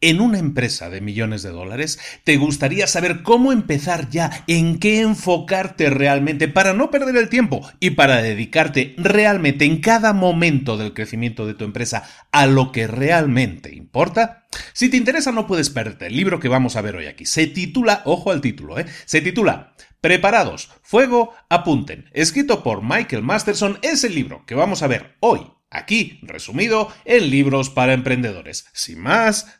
en una empresa de millones de dólares? ¿Te gustaría saber cómo empezar ya, en qué enfocarte realmente para no perder el tiempo y para dedicarte realmente en cada momento del crecimiento de tu empresa a lo que realmente importa? Si te interesa no puedes perderte el libro que vamos a ver hoy aquí. Se titula, ojo al título, ¿eh? Se titula Preparados, fuego, apunten. Escrito por Michael Masterson es el libro que vamos a ver hoy Aquí, resumido, en libros para emprendedores. Sin más,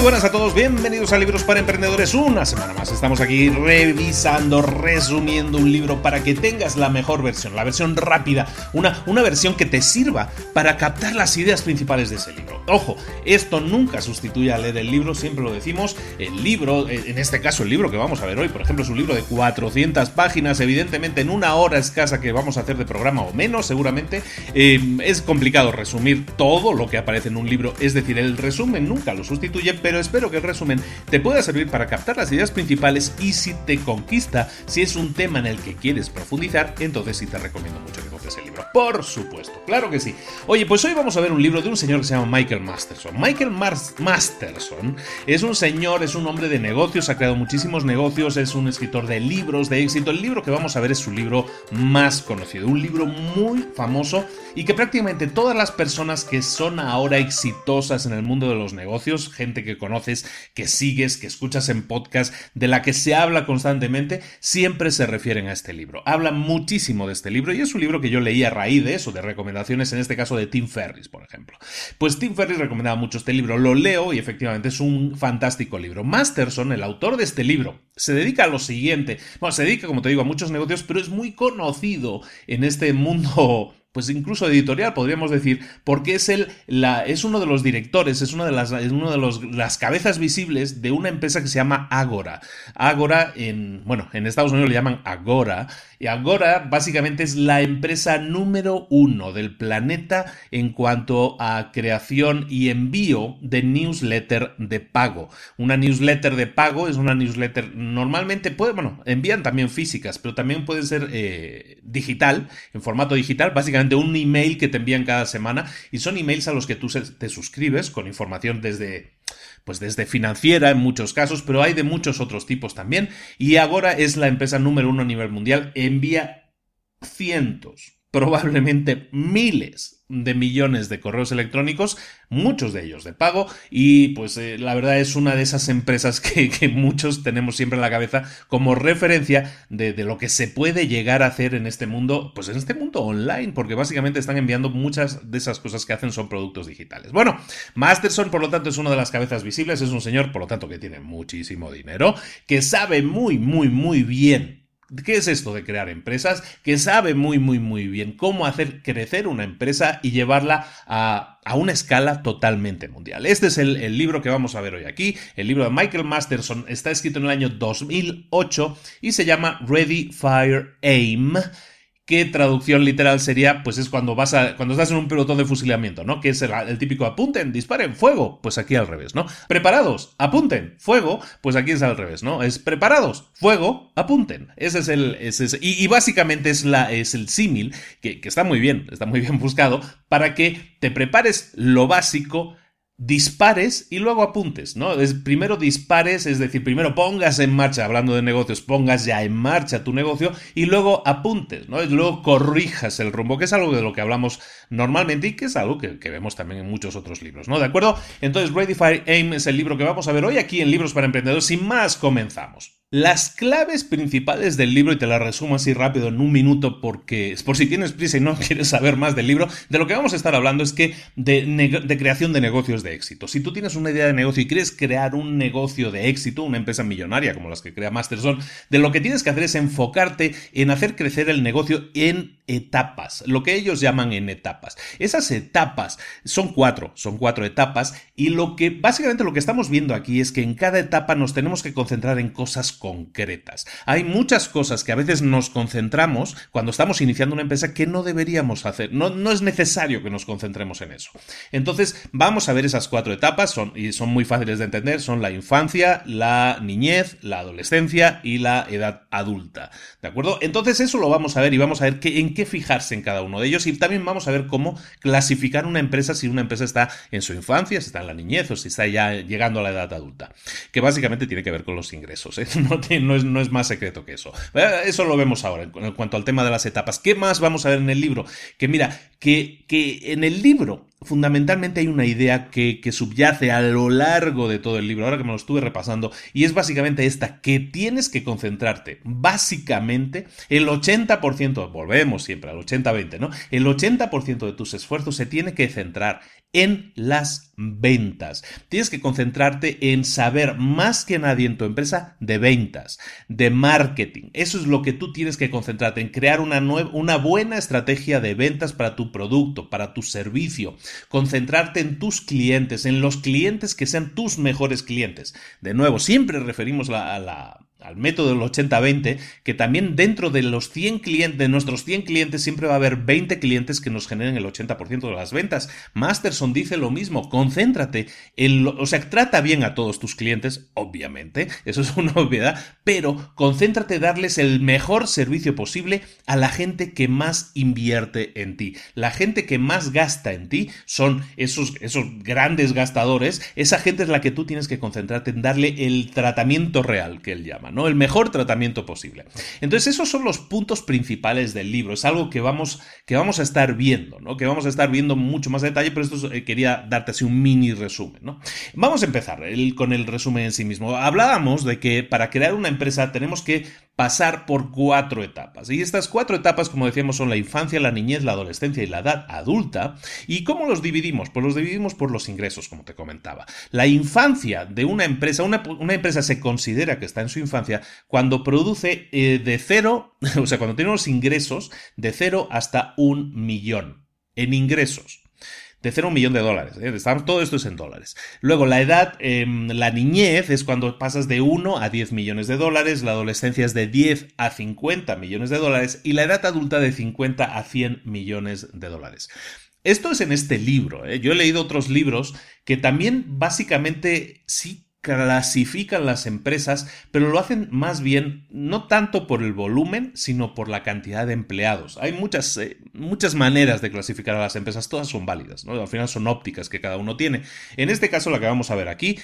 Muy buenas a todos, bienvenidos a Libros para Emprendedores. Una semana más estamos aquí revisando, resumiendo un libro para que tengas la mejor versión, la versión rápida, una, una versión que te sirva para captar las ideas principales de ese libro. Ojo, esto nunca sustituye a leer el libro, siempre lo decimos. El libro, en este caso el libro que vamos a ver hoy, por ejemplo, es un libro de 400 páginas, evidentemente en una hora escasa que vamos a hacer de programa o menos, seguramente. Eh, es complicado resumir todo lo que aparece en un libro, es decir, el resumen nunca lo sustituye espero que el resumen te pueda servir para captar las ideas principales y si te conquista, si es un tema en el que quieres profundizar, entonces sí te recomiendo mucho que compres el libro. Por supuesto, claro que sí. Oye, pues hoy vamos a ver un libro de un señor que se llama Michael Masterson. Michael Masterson es un señor, es un hombre de negocios, ha creado muchísimos negocios, es un escritor de libros de éxito. El libro que vamos a ver es su libro más conocido, un libro muy famoso y que prácticamente todas las personas que son ahora exitosas en el mundo de los negocios, gente que conoces, que sigues, que escuchas en podcast, de la que se habla constantemente, siempre se refieren a este libro. Hablan muchísimo de este libro y es un libro que yo leí a raíz de eso, de recomendaciones, en este caso de Tim Ferris, por ejemplo. Pues Tim Ferry recomendaba mucho este libro, lo leo y efectivamente es un fantástico libro. Masterson, el autor de este libro, se dedica a lo siguiente, bueno, se dedica, como te digo, a muchos negocios, pero es muy conocido en este mundo pues incluso editorial, podríamos decir, porque es, el, es uno de los directores, es una de, las, es uno de los, las cabezas visibles de una empresa que se llama Agora. Agora, en, bueno, en Estados Unidos le llaman Agora, y Agora básicamente es la empresa número uno del planeta en cuanto a creación y envío de newsletter de pago. Una newsletter de pago es una newsletter normalmente, puede, bueno, envían también físicas, pero también puede ser eh, digital, en formato digital, básicamente un email que te envían cada semana y son emails a los que tú te suscribes con información desde pues desde financiera en muchos casos, pero hay de muchos otros tipos también. Y ahora es la empresa número uno a nivel mundial. Envía cientos, probablemente miles de millones de correos electrónicos, muchos de ellos de pago, y pues eh, la verdad es una de esas empresas que, muchos tenemos siempre en la cabeza como referencia de, de, lo que se puede llegar a hacer en este mundo, pues en este mundo online, porque básicamente están enviando muchas de esas cosas que hacen son productos digitales. Bueno, Masterson, por lo tanto, es una de las cabezas visibles, es un señor, por lo tanto, que tiene muchísimo dinero, que sabe muy, muy, muy bien ¿Qué es esto de crear empresas? Que sabe muy, muy, muy bien cómo hacer crecer una empresa y llevarla a, una escala totalmente mundial. Este es el, el, libro que vamos a ver hoy aquí. El libro de Michael Masterson está escrito en el año 2008 y se llama Ready, Fire, Aim ¿Qué traducción literal sería, pues es cuando vas a, cuando estás en un pelotón de fusilamiento, ¿no? Que es el, típico apunten, disparen, fuego, pues aquí al revés, ¿no? Preparados, apunten, fuego, pues aquí es al revés, ¿no? Es preparados, fuego, apunten. Ese es el, ese y, básicamente es la, es el símil, que está muy bien, está muy bien buscado, para que te prepares lo básico, dispares y luego apuntes, ¿no? Es, primero dispares, es decir, primero pongas en marcha, hablando de negocios, pongas ya en marcha tu negocio y luego apuntes, ¿no? Luego corrijas el rumbo, que es algo de lo que hablamos normalmente y que es algo que, que, vemos también en muchos otros libros, ¿no? ¿De acuerdo? Entonces, Ready Fire Aim es el libro que vamos a ver hoy aquí en Libros para Emprendedores. Sin más, comenzamos. Las claves principales del libro, y te las resumo así rápido en un minuto porque por si tienes prisa y no quieres saber más del libro, de lo que vamos a estar hablando es que de, creación de negocios de éxito. Si tú tienes una idea de negocio y quieres crear un negocio de éxito, una empresa millonaria como las que crea Masterson, de lo que tienes que hacer es enfocarte en hacer crecer el negocio en etapas, lo que ellos llaman en etapas. Esas etapas son cuatro, son cuatro etapas y lo que básicamente lo que estamos viendo aquí es que en cada etapa nos tenemos que concentrar en cosas concretas. Hay muchas cosas que a veces nos concentramos cuando estamos iniciando una empresa que no deberíamos hacer. No, no es necesario que nos concentremos en eso. Entonces, vamos a ver esas cuatro etapas son, y son muy fáciles de entender. Son la infancia, la niñez, la adolescencia y la edad adulta. ¿De acuerdo? Entonces, eso lo vamos a ver y vamos a ver qué, en qué fijarse en cada uno de ellos y también vamos a ver cómo clasificar una empresa si una empresa está en su infancia, si está en la niñez o si está ya llegando a la edad adulta. Que básicamente tiene que ver con los ingresos. ¿eh? No, es, no es más secreto que eso. Eh, eso lo vemos ahora en cuanto al tema de las etapas. ¿Qué más vamos a ver en el libro? Que mira, que, que en el libro fundamentalmente hay una idea que, que, subyace a lo largo de todo el libro, ahora que me lo estuve repasando, y es básicamente esta, que tienes que concentrarte, básicamente, el 80%, volvemos siempre al 80-20, ¿no? El 80% de tus esfuerzos se tiene que centrar en las ventas. Tienes que concentrarte en saber más que nadie en tu empresa de ventas, de marketing. Eso es lo que tú tienes que concentrarte en crear una, una buena estrategia de ventas para tu producto, para tu servicio. Concentrarte en tus clientes, en los clientes que sean tus mejores clientes. De nuevo, siempre referimos a la al método del 80-20, que también dentro de los 100 clientes, de nuestros 100 clientes, siempre va a haber 20 clientes que nos generen el 80% de las ventas. Masterson dice lo mismo, concéntrate en lo, o sea, trata bien a todos tus clientes, obviamente, eso es una obviedad, pero concéntrate en darles el mejor servicio posible a la gente que más invierte en ti. La gente que más gasta en ti son esos, esos grandes gastadores, esa gente es la que tú tienes que concentrarte en darle el tratamiento real que él llama. ¿No? El mejor tratamiento posible. Entonces, esos son los puntos principales del libro. Es algo que vamos, que vamos a estar viendo, ¿no? Que vamos a estar viendo mucho más detalle, pero esto eh, quería darte así un mini resumen, ¿no? Vamos a empezar con el resumen en sí mismo. Hablábamos de que para crear una empresa tenemos que pasar por cuatro etapas. Y estas cuatro etapas, como decíamos, son la infancia, la niñez, la adolescencia y la edad adulta. ¿Y cómo los dividimos? Pues los dividimos por los ingresos, como te comentaba. La infancia de una empresa, una, empresa se considera que está en su infancia cuando produce eh, de cero, o sea, cuando tiene los ingresos de cero hasta un millón en ingresos de 0 a un millón de dólares. ¿eh? Todo esto es en dólares. Luego, la edad, em, la niñez es cuando pasas de 1 a 10 millones de dólares, la adolescencia es de 10 a 50 millones de dólares y la edad adulta de 50 a 100 millones de dólares. Esto es en este libro. ¿eh? Yo he leído otros libros que también básicamente sí clasifican las empresas, pero lo hacen más bien no tanto por el volumen, sino por la cantidad de empleados. Hay muchas, eh, muchas maneras de clasificar a las empresas, todas son válidas, ¿no? Al final son ópticas que cada uno tiene. En este caso, la que vamos a ver aquí,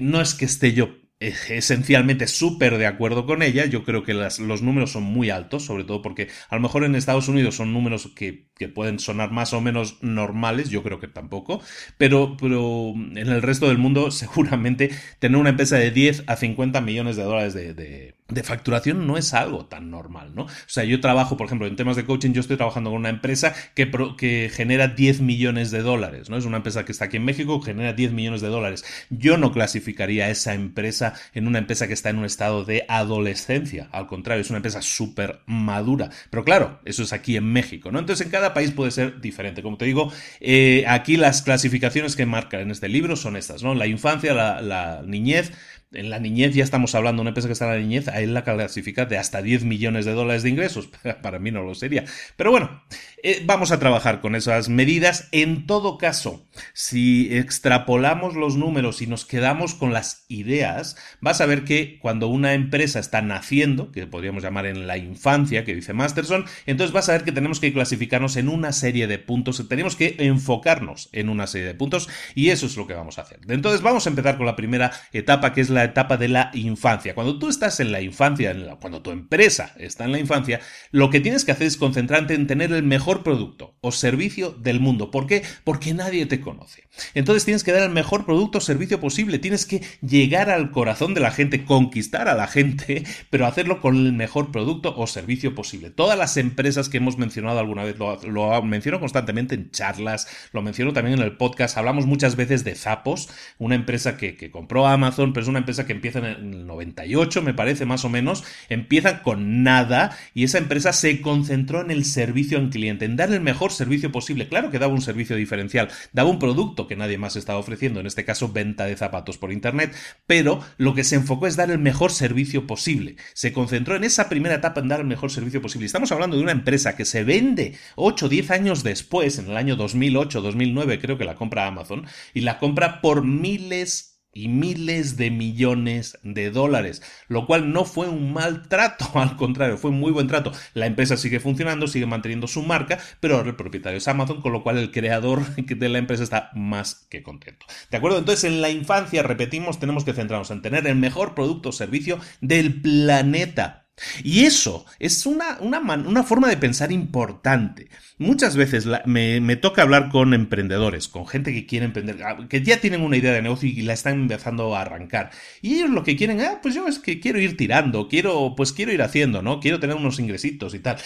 no es que esté yo esencialmente súper de acuerdo con ella. Yo creo que los números son muy altos, sobre todo porque a lo mejor en Estados Unidos son números que, pueden sonar más o menos normales, yo creo que tampoco, pero, pero en el resto del mundo seguramente tener una empresa de 10 a 50 millones de dólares de facturación no es algo tan normal, ¿no? O sea, yo trabajo, por ejemplo, en temas de coaching, yo estoy trabajando con una empresa que, que genera 10 millones de dólares, ¿no? Es una empresa que está aquí en México, genera 10 millones de dólares. Yo no clasificaría esa empresa en una empresa que está en un estado de adolescencia, al contrario, es una empresa súper madura. Pero claro, eso es aquí en México, ¿no? Entonces, en cada país puede ser diferente. Como te digo, eh, aquí las clasificaciones que marcan en este libro son estas, ¿no? La infancia, la niñez, en la niñez ya estamos hablando, una empresa que está en la niñez, ahí la clasifica de hasta 10 millones de dólares de ingresos. Para mí no lo sería. Pero bueno, eh, vamos a trabajar con esas medidas. En todo caso, si extrapolamos los números y nos quedamos con las ideas, vas a ver que cuando una empresa está naciendo, que podríamos llamar en la infancia, que dice Masterson, entonces vas a ver que tenemos que clasificarnos en una serie de puntos, tenemos que enfocarnos en una serie de puntos y eso es lo que vamos a hacer. Entonces vamos a empezar con la primera etapa, que es la etapa de la infancia. Cuando tú estás en la infancia, cuando tu empresa está en la infancia, lo que tienes que hacer es concentrarte en tener el mejor producto o servicio del mundo. ¿Por qué? Porque nadie te conoce. Entonces tienes que dar el mejor producto o servicio posible, tienes que llegar al corazón de la gente, conquistar a la gente, pero hacerlo con el mejor producto o servicio posible. Todas las empresas que hemos mencionado alguna vez, lo, menciono constantemente en charlas, lo menciono también en el podcast, hablamos muchas veces de Zapos, una empresa que, compró Amazon, pero es una empresa que empieza en el 98, me parece más o menos, empieza con nada y esa empresa se concentró en el servicio al cliente, en dar el mejor servicio posible. Claro que daba un servicio diferencial, daba un producto que nadie más estaba ofreciendo, en este caso venta de zapatos por internet, pero lo que se enfocó es dar el mejor servicio posible. Se concentró en esa primera etapa en dar el mejor servicio posible. Estamos hablando de una empresa que se vende 8 o 10 años después, en el año 2008, 2009 creo que la compra Amazon, y la compra por miles y miles de millones de dólares, lo cual no fue un mal trato, al contrario, fue un muy buen trato. La empresa sigue funcionando, sigue manteniendo su marca, pero el propietario es Amazon, con lo cual el creador de la empresa está más que contento. ¿De acuerdo? Entonces, en la infancia, repetimos, tenemos que centrarnos en tener el mejor producto o servicio del planeta y eso es una, una, forma de pensar importante. Muchas veces me, me, toca hablar con emprendedores, con gente que quiere emprender, ah, que ya tienen una idea de negocio y la están empezando a arrancar. Y ellos lo que quieren, ah, pues yo es que quiero ir tirando, quiero, pues quiero ir haciendo, ¿no? Quiero tener unos ingresitos y tal.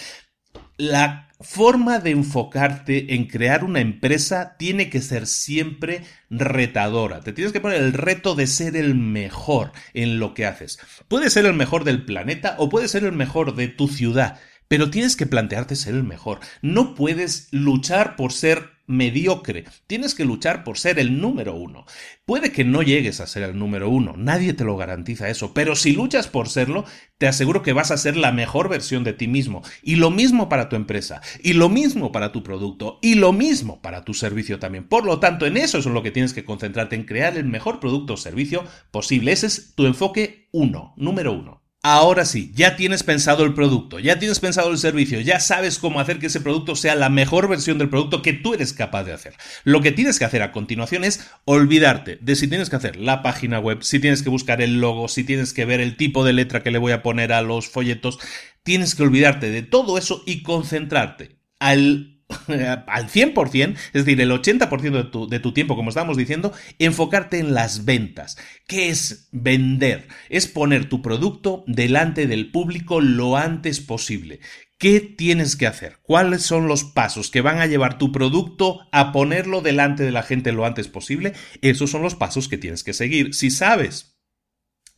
La forma de enfocarte en crear una empresa tiene que ser siempre retadora. Te tienes que poner el reto de ser el mejor en lo que haces. Puede ser el mejor del planeta o puede ser el mejor de tu ciudad, pero tienes que plantearte ser el mejor. No puedes luchar por ser mediocre. Tienes que luchar por ser el número uno. Puede que no llegues a ser el número uno, nadie te lo garantiza eso, pero si luchas por serlo, te aseguro que vas a ser la mejor versión de ti mismo. Y lo mismo para tu empresa, y lo mismo para tu producto, y lo mismo para tu servicio también. Por lo tanto, en eso es en lo que tienes que concentrarte, en crear el mejor producto o servicio posible. Ese es tu enfoque uno, número uno. Ahora sí, ya tienes pensado el producto, ya tienes pensado el servicio, ya sabes cómo hacer que ese producto sea la mejor versión del producto que tú eres capaz de hacer. Lo que tienes que hacer a continuación es olvidarte de si tienes que hacer la página web, si tienes que buscar el logo, si tienes que ver el tipo de letra que le voy a poner a los folletos. Tienes que olvidarte de todo eso y concentrarte al al 100%, es decir, el 80% de tu, de tu tiempo, como estábamos diciendo, enfocarte en las ventas. ¿Qué es vender? Es poner tu producto delante del público lo antes posible. ¿Qué tienes que hacer? ¿Cuáles son los pasos que van a llevar tu producto a ponerlo delante de la gente lo antes posible? Esos son los pasos que tienes que seguir. Si sabes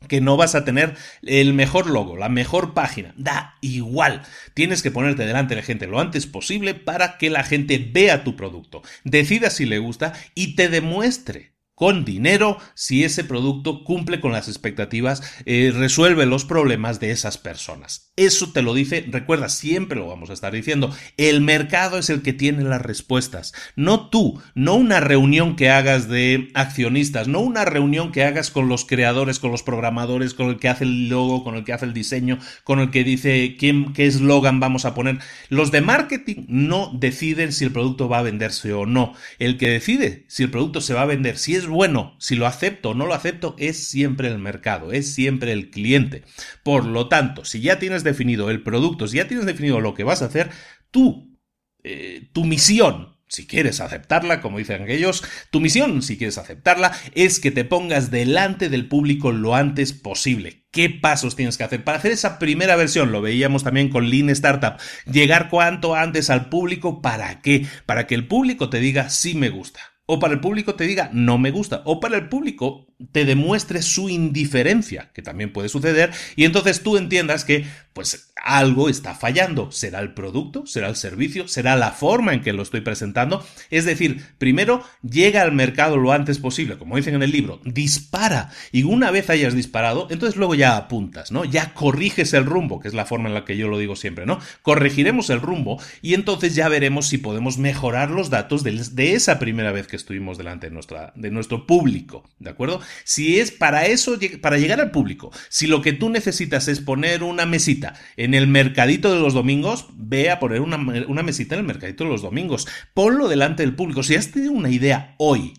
que no vas a tener el mejor logo, la mejor página. Da igual. Tienes que ponerte delante de la gente lo antes posible para que la gente vea tu producto, decida si le gusta y te demuestre con dinero si ese producto cumple con las expectativas, eh, resuelve los problemas de esas personas. Eso te lo dice, recuerda, siempre lo vamos a estar diciendo, el mercado es el que tiene las respuestas, no tú, no una reunión que hagas de accionistas, no una reunión que hagas con los creadores, con los programadores, con el que hace el logo, con el que hace el diseño, con el que dice qué eslogan vamos a poner. Los de marketing no deciden si el producto va a venderse o no. El que decide si el producto se va a vender, si es bueno, si lo acepto o no lo acepto, es siempre el mercado, es siempre el cliente. Por lo tanto, si ya tienes definido el producto, si ya tienes definido lo que vas a hacer, tú, eh, tu misión, si quieres aceptarla, como dicen aquellos, tu misión, si quieres aceptarla, es que te pongas delante del público lo antes posible. ¿Qué pasos tienes que hacer para hacer esa primera versión? Lo veíamos también con Lean Startup. Llegar cuanto antes al público, ¿para qué? Para que el público te diga sí me gusta o para el público te diga no me gusta, o para el público te demuestre su indiferencia, que también puede suceder, y entonces tú entiendas que pues algo está fallando. ¿Será el producto? ¿Será el servicio? ¿Será la forma en que lo estoy presentando? Es decir, primero llega al mercado lo antes posible, como dicen en el libro, dispara. Y una vez hayas disparado, entonces luego ya apuntas, ¿no? Ya corriges el rumbo, que es la forma en la que yo lo digo siempre, ¿no? Corregiremos el rumbo y entonces ya veremos si podemos mejorar los datos de, esa primera vez que estuvimos delante de, de nuestro público, ¿de acuerdo? Si es para eso, para llegar al público, si lo que tú necesitas es poner una mesita en el mercadito de los domingos, ve a poner una, mesita en el mercadito de los domingos. Ponlo delante del público. Si has tenido una idea hoy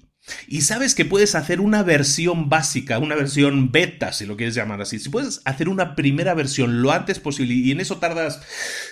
y sabes que puedes hacer una versión básica, una versión beta, si lo quieres llamar así. Si puedes hacer una primera versión lo antes posible y en eso tardas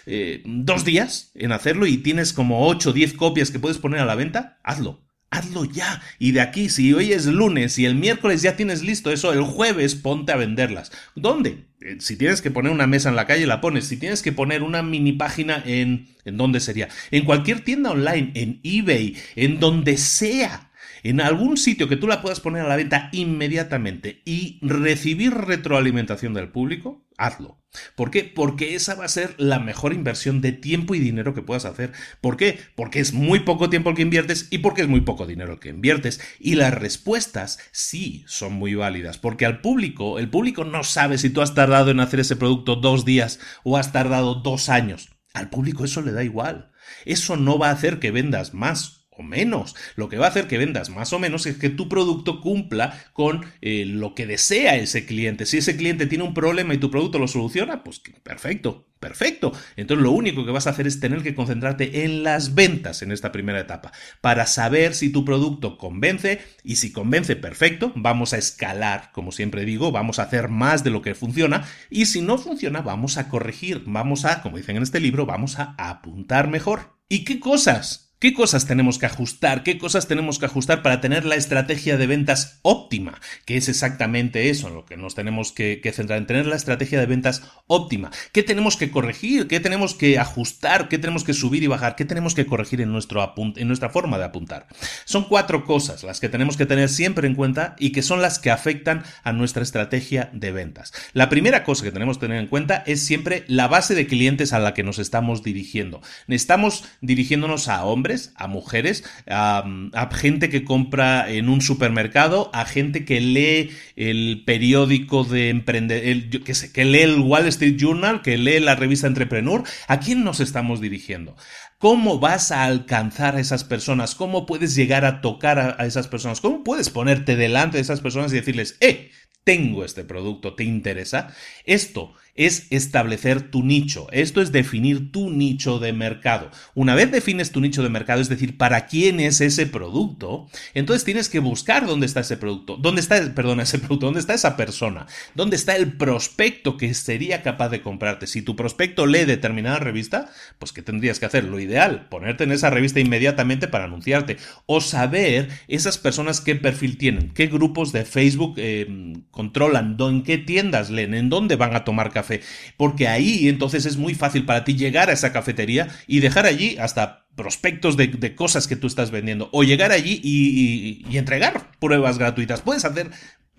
eh, dos días en hacerlo y tienes como 8 o 10 copias que puedes poner a la venta, hazlo. Hazlo ya. Y de aquí, si hoy es lunes y el miércoles ya tienes listo eso, el jueves ponte a venderlas. ¿Dónde? Eh, si tienes que poner una mesa en la calle, la pones. Si tienes que poner una mini página en... ¿En dónde sería? En cualquier tienda online, en eBay, en donde sea en algún sitio que tú la puedas poner a la venta inmediatamente y recibir retroalimentación del público, hazlo. ¿Por qué? Porque esa va a ser la mejor inversión de tiempo y dinero que puedas hacer. ¿Por qué? Porque es muy poco tiempo el que inviertes y porque es muy poco dinero el que inviertes. Y las respuestas sí son muy válidas, porque al público, el público no sabe si tú has tardado en hacer ese producto dos días o has tardado dos años. Al público eso le da igual. Eso no va a hacer que vendas más menos. Lo que va a hacer que vendas más o menos es que tu producto cumpla con eh, lo que desea ese cliente. Si ese cliente tiene un problema y tu producto lo soluciona, pues perfecto, perfecto. Entonces lo único que vas a hacer es tener que concentrarte en las ventas en esta primera etapa para saber si tu producto convence y si convence, perfecto, vamos a escalar, como siempre digo, vamos a hacer más de lo que funciona y si no funciona, vamos a corregir, vamos a, como dicen en este libro, vamos a apuntar mejor. ¿Y qué cosas? ¿Qué cosas tenemos que ajustar? ¿Qué cosas tenemos que ajustar para tener la estrategia de ventas óptima? Que es exactamente eso en lo que nos tenemos que, centrar, en tener la estrategia de ventas óptima. ¿Qué tenemos que corregir? ¿Qué tenemos que ajustar? ¿Qué tenemos que subir y bajar? ¿Qué tenemos que corregir en, nuestro en nuestra forma de apuntar? Son cuatro cosas las que tenemos que tener siempre en cuenta y que son las que afectan a nuestra estrategia de ventas. La primera cosa que tenemos que tener en cuenta es siempre la base de clientes a la que nos estamos dirigiendo. Estamos dirigiéndonos a hombres, a mujeres, a, gente que compra en un supermercado, a gente que lee el periódico de emprendedor, que, lee el Wall Street Journal, que lee la revista Entrepreneur. ¿A quién nos estamos dirigiendo? ¿Cómo vas a alcanzar a esas personas? ¿Cómo puedes llegar a tocar a, a, esas personas? ¿Cómo puedes ponerte delante de esas personas y decirles, eh, tengo este producto, ¿te interesa? Esto es establecer tu nicho. Esto es definir tu nicho de mercado. Una vez defines tu nicho de mercado, es decir, para quién es ese producto, entonces tienes que buscar dónde está ese producto, dónde está, ese producto, dónde está esa persona, dónde está el prospecto que sería capaz de comprarte. Si tu prospecto lee determinada revista, pues ¿qué tendrías que hacer? Lo ideal, ponerte en esa revista inmediatamente para anunciarte o saber esas personas qué perfil tienen, qué grupos de Facebook eh, controlan, en qué tiendas leen, en dónde van a tomar café, porque ahí entonces es muy fácil para ti llegar a esa cafetería y dejar allí hasta prospectos de, cosas que tú estás vendiendo o llegar allí y, entregar pruebas gratuitas. Puedes hacer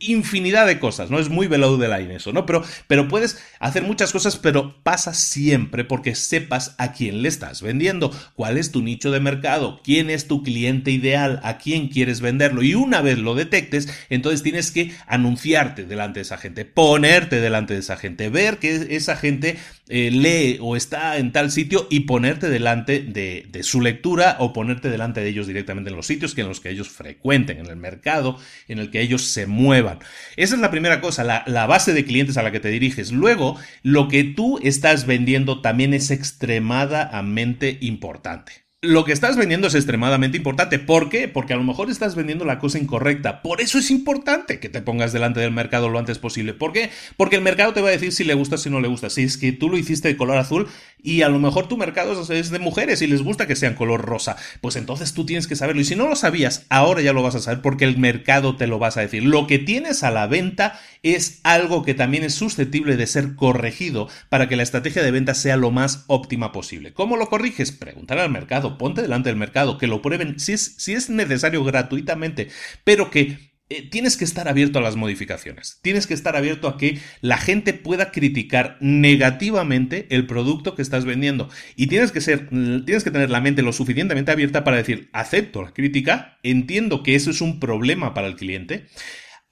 infinidad de cosas, ¿no? Es muy below the line eso, ¿no? Pero, pero puedes hacer muchas cosas, pero pasa siempre porque sepas a quién le estás vendiendo, cuál es tu nicho de mercado, quién es tu cliente ideal, a quién quieres venderlo. Y una vez lo detectes, entonces tienes que anunciarte delante de esa gente, ponerte delante de esa gente, ver que esa gente eh, lee o está en tal sitio y ponerte delante de, de su lectura o ponerte delante de ellos directamente en los sitios que en los que ellos frecuenten, en el mercado en el que ellos se muevan esa es la primera cosa, la, la base de clientes a la que te diriges. Luego, lo que tú estás vendiendo también es extremadamente importante lo que estás vendiendo es extremadamente importante. ¿Por qué? Porque a lo mejor estás vendiendo la cosa incorrecta. Por eso es importante que te pongas delante del mercado lo antes posible. ¿Por qué? Porque el mercado te va a decir si le gusta, si no le gusta. Si es que tú lo hiciste de color azul y a lo mejor tu mercado es de mujeres y les gusta que sean color rosa, pues entonces tú tienes que saberlo. Y si no lo sabías, ahora ya lo vas a saber porque el mercado te lo vas a decir. Lo que tienes a la venta es algo que también es susceptible de ser corregido para que la estrategia de venta sea lo más óptima posible. ¿Cómo lo corriges? Preguntar al mercado ponte delante del mercado, que lo prueben si es, necesario gratuitamente, pero que eh, tienes que estar abierto a las modificaciones. Tienes que estar abierto a que la gente pueda criticar negativamente el producto que estás vendiendo. Y tienes que ser, tienes que tener la mente lo suficientemente abierta para decir, acepto la crítica, entiendo que eso es un problema para el cliente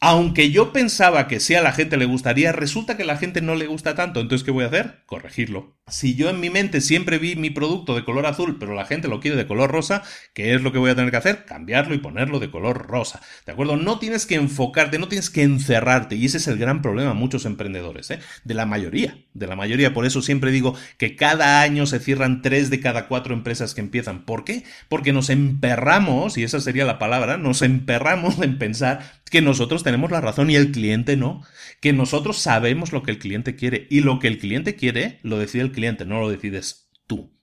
aunque yo pensaba que sí a la gente le gustaría, resulta que a la gente no le gusta tanto. Entonces, ¿qué voy a hacer? Corregirlo. Si yo en mi mente siempre vi mi producto de color azul, pero la gente lo quiere de color rosa, ¿qué es lo que voy a tener que hacer? Cambiarlo y ponerlo de color rosa. ¿De acuerdo? No tienes que enfocarte, no tienes que encerrarte. Y ese es el gran problema de muchos emprendedores, ¿eh? De la mayoría. De la mayoría. Por eso siempre digo que cada año se cierran tres de cada cuatro empresas que empiezan. ¿Por qué? Porque nos emperramos, y esa sería la palabra, nos emperramos en pensar que nosotros tenemos la razón y el cliente no, que nosotros sabemos lo que el cliente quiere y lo que el cliente quiere lo decide el cliente, no lo decides.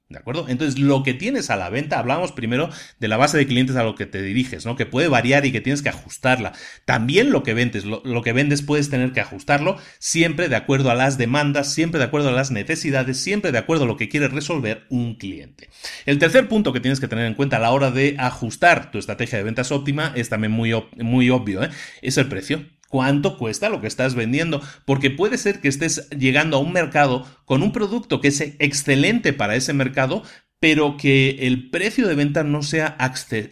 ¿De acuerdo? Entonces, lo que tienes a la venta, hablamos primero de la base de clientes a lo que te diriges, ¿no? Que puede variar y que tienes que ajustarla. También lo que vendes, lo, que vendes puedes tener que ajustarlo siempre de acuerdo a las demandas, siempre de acuerdo a las necesidades, siempre de acuerdo a lo que quiere resolver un cliente. El tercer punto que tienes que tener en cuenta a la hora de ajustar tu estrategia de ventas óptima es también muy, muy obvio, ¿eh? Es el precio cuánto cuesta lo que estás vendiendo, porque puede ser que estés llegando a un mercado con un producto que es excelente para ese mercado, pero que el precio de venta no sea,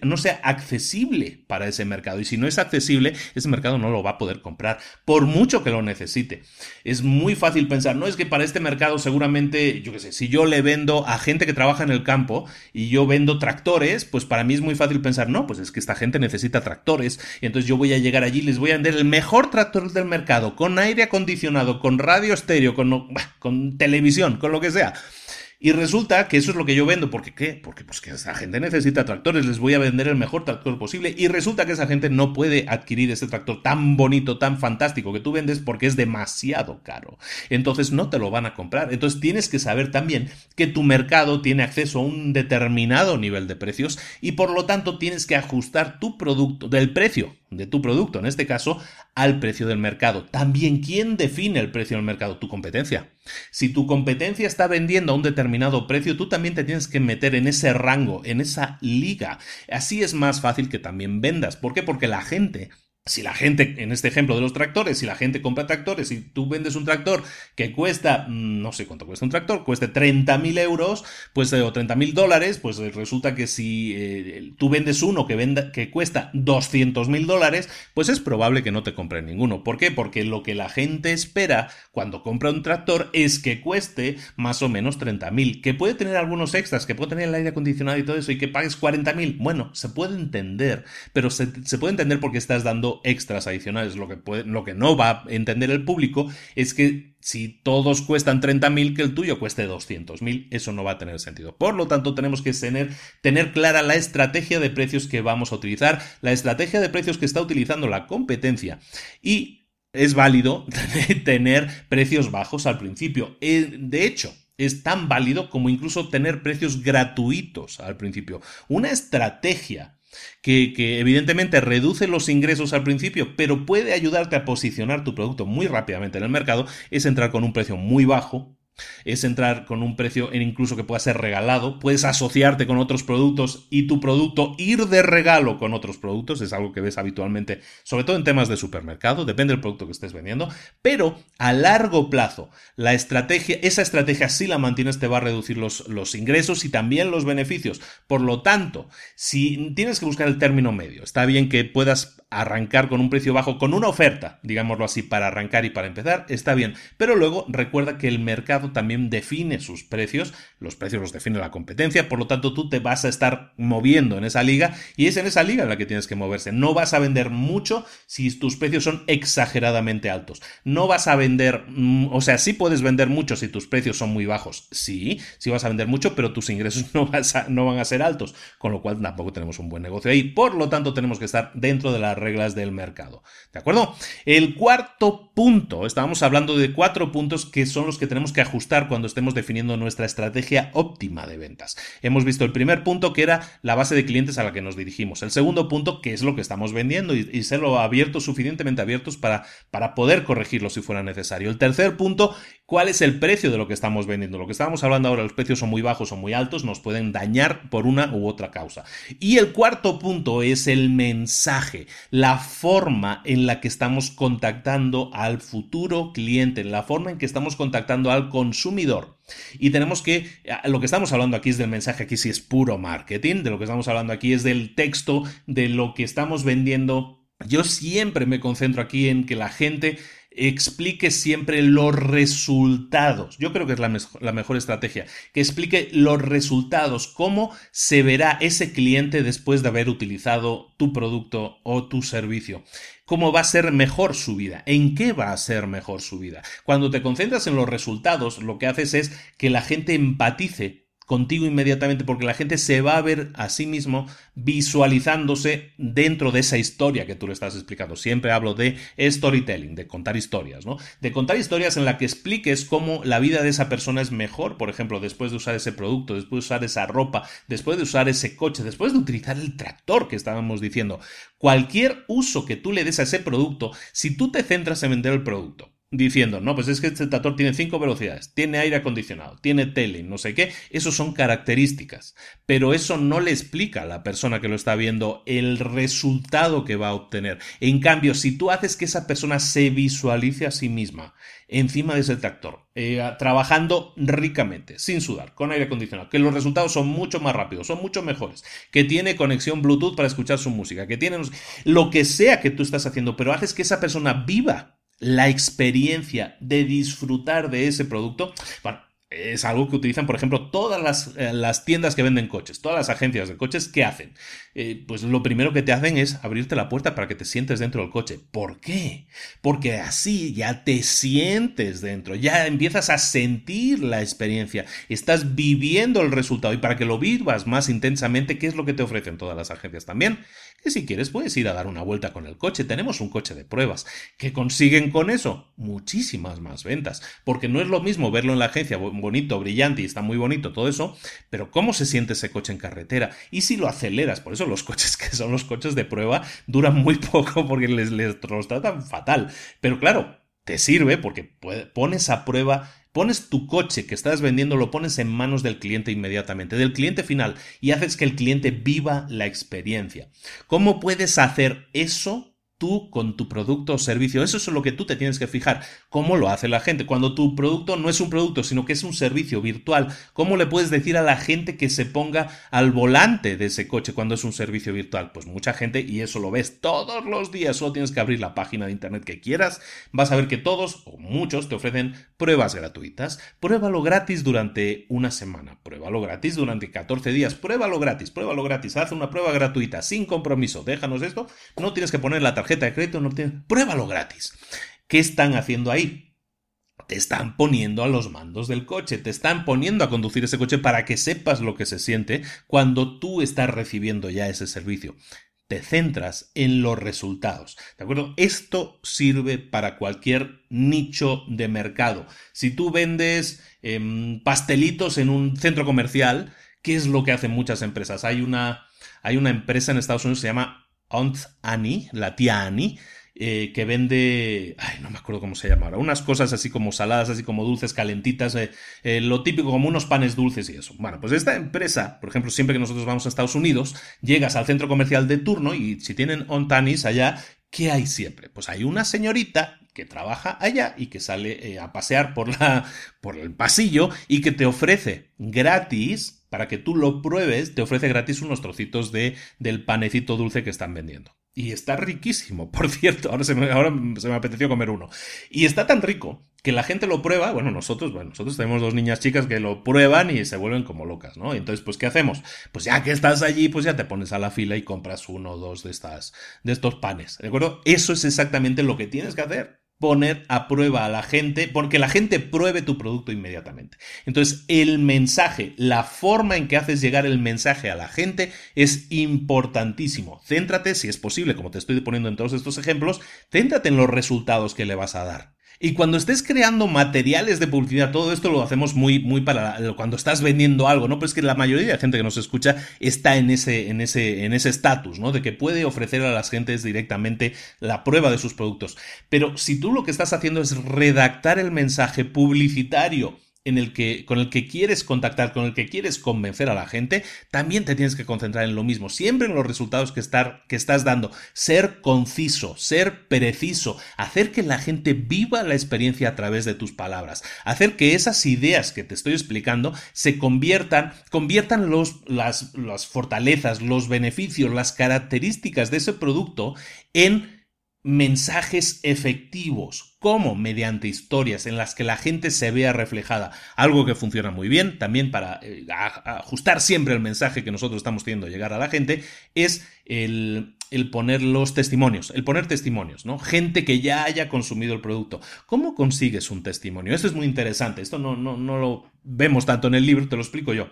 no sea accesible para ese mercado. Y si no es accesible, ese mercado no lo va a poder comprar, por mucho que lo necesite. Es muy fácil pensar, no es que para este mercado seguramente, yo qué sé, si yo le vendo a gente que trabaja en el campo y yo vendo tractores, pues para mí es muy fácil pensar, no, pues es que esta gente necesita tractores y entonces yo voy a llegar allí y les voy a vender el mejor tractor del mercado, con aire acondicionado, con radio estéreo, con, con televisión, con lo que sea. Y resulta que eso es lo que yo vendo. ¿Por qué? Porque pues que esa gente necesita tractores, les voy a vender el mejor tractor posible. Y resulta que esa gente no puede adquirir ese tractor tan bonito, tan fantástico que tú vendes porque es demasiado caro. Entonces no te lo van a comprar. Entonces tienes que saber también que tu mercado tiene acceso a un determinado nivel de precios y por lo tanto tienes que ajustar tu producto del precio de tu producto, en este caso, al precio del mercado. También, ¿quién define el precio del mercado? Tu competencia. Si tu competencia está vendiendo a un determinado precio, tú también te tienes que meter en ese rango, en esa liga. Así es más fácil que también vendas. ¿Por qué? Porque la gente si la gente, en este ejemplo de los tractores, si la gente compra tractores y tú vendes un tractor que cuesta, mm, no sé cuánto cuesta un tractor, cueste 30 mil euros, pues, eh, o 30 mil dólares, pues eh, resulta que si eh, tú vendes uno que, venda, que cuesta 200 mil dólares, pues es probable que no te compre ninguno. ¿Por qué? Porque lo que la gente espera cuando compra un tractor es que cueste más o menos 30 mil, que puede tener algunos extras, que puede tener el aire acondicionado y todo eso, y que pagues 40 mil. Bueno, se puede entender, pero se, se puede entender porque estás dando extras adicionales. Lo que, lo que no va a entender el público es que si todos cuestan 30.000, que el tuyo cueste 200.000, eso no va a tener sentido. Por lo tanto, tenemos que tener, tener clara la estrategia de precios que vamos a utilizar, la estrategia de precios que está utilizando la competencia y es válido tener precios bajos al principio. Eh, de hecho, es tan válido como incluso tener precios gratuitos al principio. Una estrategia que, evidentemente reduce los ingresos al principio, pero puede ayudarte a posicionar tu producto muy rápidamente en el mercado, es entrar con un precio muy bajo, es entrar con un precio en incluso que pueda ser regalado, puedes asociarte con otros productos y tu producto ir de regalo con otros productos, es algo que ves habitualmente, sobre todo en temas de supermercado, depende del producto que estés vendiendo, pero a largo plazo, la estrategia, esa estrategia si la mantienes te va a reducir los, los ingresos y también los beneficios. Por lo tanto, si tienes que buscar el término medio, está bien que puedas arrancar con un precio bajo, con una oferta, digámoslo así, para arrancar y para empezar, está bien, pero luego recuerda que el mercado también define sus precios, los precios los define la competencia, por lo tanto tú te vas a estar moviendo en esa liga y es en esa liga en la que tienes que moverse. No vas a vender mucho si tus precios son exageradamente altos. No vas a vender, mm, o sea, sí puedes vender mucho si tus precios son muy bajos, sí, sí vas a vender mucho, pero tus ingresos no, no van a ser altos, con lo cual tampoco tenemos un buen negocio ahí. Por lo tanto, tenemos que estar dentro de las reglas del mercado. ¿De acuerdo? El cuarto punto, estábamos hablando de cuatro puntos que son los que tenemos que ajustar cuando estemos definiendo nuestra estrategia óptima de ventas. Hemos visto el primer punto que era la base de clientes a la que nos dirigimos. El segundo punto, que es lo que estamos vendiendo y, serlo abiertos, suficientemente abiertos para, para poder corregirlo si fuera necesario. El tercer punto, cuál es el precio de lo que estamos vendiendo. Lo que estamos hablando ahora, los precios son muy bajos o muy altos, nos pueden dañar por una u otra causa. Y el cuarto punto es el mensaje, la forma en la que estamos contactando al futuro cliente, la forma en que estamos contactando al consumidor. Y tenemos que, lo que estamos hablando aquí es del mensaje, aquí sí es puro marketing, de lo que estamos hablando aquí es del texto, de lo que estamos vendiendo. Yo siempre me concentro aquí en que la gente explique siempre los resultados. Yo creo que es la, mejor estrategia. Que explique los resultados, cómo se verá ese cliente después de haber utilizado tu producto o tu servicio cómo va a ser mejor su vida, en qué va a ser mejor su vida. Cuando te concentras en los resultados, lo que haces es que la gente empatice contigo inmediatamente porque la gente se va a ver a sí mismo visualizándose dentro de esa historia que tú le estás explicando. Siempre hablo de storytelling, de contar historias, ¿no? De contar historias en la que expliques cómo la vida de esa persona es mejor, por ejemplo, después de usar ese producto, después de usar esa ropa, después de usar ese coche, después de utilizar el tractor que estábamos diciendo. Cualquier uso que tú le des a ese producto, si tú te centras en vender el producto, diciendo, no, pues es que este tractor tiene cinco velocidades, tiene aire acondicionado, tiene tele, no sé qué, eso son características, pero eso no le explica a la persona que lo está viendo el resultado que va a obtener. En cambio, si tú haces que esa persona se visualice a sí misma encima de ese tractor, eh, trabajando ricamente, sin sudar, con aire acondicionado, que los resultados son mucho más rápidos, son mucho mejores, que tiene conexión Bluetooth para escuchar su música, que tiene lo que sea que tú estás haciendo, pero haces que esa persona viva la experiencia de disfrutar de ese producto, es algo que utilizan, por ejemplo, todas las, eh, las, tiendas que venden coches, todas las agencias de coches, ¿qué hacen? Eh, pues lo primero que te hacen es abrirte la puerta para que te sientes dentro del coche. ¿Por qué? Porque así ya te sientes dentro, ya empiezas a sentir la experiencia, estás viviendo el resultado y para que lo vivas más intensamente, ¿qué es lo que te ofrecen todas las agencias también? Que si quieres puedes ir a dar una vuelta con el coche, tenemos un coche de pruebas. ¿Qué consiguen con eso? Muchísimas más ventas, porque no es lo mismo verlo en la agencia bonito, brillante y está muy bonito todo eso, pero ¿cómo se siente ese coche en carretera? Y si lo aceleras, por eso los coches que son los coches de prueba duran muy poco porque les, los tratan fatal. Pero claro, te sirve porque pones a prueba Pones tu coche que estás vendiendo, lo pones en manos del cliente inmediatamente, del cliente final, y haces que el cliente viva la experiencia. ¿Cómo puedes hacer eso tú con tu producto o servicio. Eso es lo que tú te tienes que fijar. ¿Cómo lo hace la gente? Cuando tu producto no es un producto, sino que es un servicio virtual, ¿cómo le puedes decir a la gente que se ponga al volante de ese coche cuando es un servicio virtual? Pues mucha gente, y eso lo ves todos los días, solo tienes que abrir la página de internet que quieras, vas a ver que todos o muchos te ofrecen pruebas gratuitas. Pruébalo gratis durante una semana, pruébalo gratis durante 14 días, pruébalo gratis, pruébalo gratis, haz una prueba gratuita, sin compromiso, déjanos esto, no tienes que poner la tarjeta tarjeta de crédito, no tienes, pruébalo gratis. ¿Qué están haciendo ahí? te están poniendo a los mandos del coche, te están poniendo a conducir ese coche para que sepas lo que se siente cuando tú estás recibiendo ya ese servicio. Te centras en los resultados. ¿De acuerdo? Esto sirve para cualquier nicho de mercado. Si tú vendes em, pastelitos en un centro comercial, ¿qué es lo que hacen muchas empresas? Hay una, hay una empresa en Estados Unidos que se llama Aunt Annie, la tía Annie, eh, que vende, ay, no me acuerdo cómo se llama ahora, unas cosas así como saladas, así como dulces, calentitas, eh, eh, lo típico como unos panes dulces y eso. Bueno, pues esta empresa, por ejemplo, siempre que nosotros vamos a Estados Unidos, llegas al centro comercial de turno y si tienen ontanis allá, ¿qué hay siempre? Pues hay una señorita que trabaja allá y que sale a pasear por, la, por el pasillo y que te ofrece gratis, para que tú lo pruebes, te ofrece gratis unos trocitos de, del panecito dulce que están vendiendo. Y está riquísimo, por cierto. Ahora se, me, ahora se me apeteció comer uno. Y está tan rico que la gente lo prueba. Bueno, nosotros, bueno, nosotros tenemos dos niñas chicas que lo prueban y se vuelven como locas, ¿no? Entonces, pues, ¿qué hacemos? Pues ya que estás allí, pues ya te pones a la fila y compras uno o dos de estas, de estos panes. ¿De acuerdo? Eso es exactamente lo que tienes que hacer poner a prueba a la gente, porque la gente pruebe tu producto inmediatamente. Entonces, el mensaje, la forma en que haces llegar el mensaje a la gente es importantísimo. Céntrate, si es posible, como te estoy poniendo en todos estos ejemplos, céntrate en los resultados que le vas a dar. Y cuando estés creando materiales de publicidad, todo esto lo hacemos muy, muy para cuando estás vendiendo algo, ¿no? Pues que la mayoría de la gente que nos escucha está en ese, en ese, en ese estatus, ¿no? De que puede ofrecer a las gentes directamente la prueba de sus productos. Pero si tú lo que estás haciendo es redactar el mensaje publicitario en el que, con el que quieres contactar, con el que quieres convencer a la gente, también te tienes que concentrar en lo mismo, siempre en los resultados que, estar, que estás dando, ser conciso, ser preciso, hacer que la gente viva la experiencia a través de tus palabras, hacer que esas ideas que te estoy explicando se conviertan, conviertan los, las, las fortalezas, los beneficios, las características de ese producto en mensajes efectivos, como mediante historias en las que la gente se vea reflejada, algo que funciona muy bien, también para eh, ajustar siempre el mensaje que nosotros estamos teniendo llegar a la gente, es el, el, poner los testimonios, el poner testimonios, ¿no? Gente que ya haya consumido el producto. ¿Cómo consigues un testimonio? Esto es muy interesante, esto no, no, no lo vemos tanto en el libro, te lo explico yo.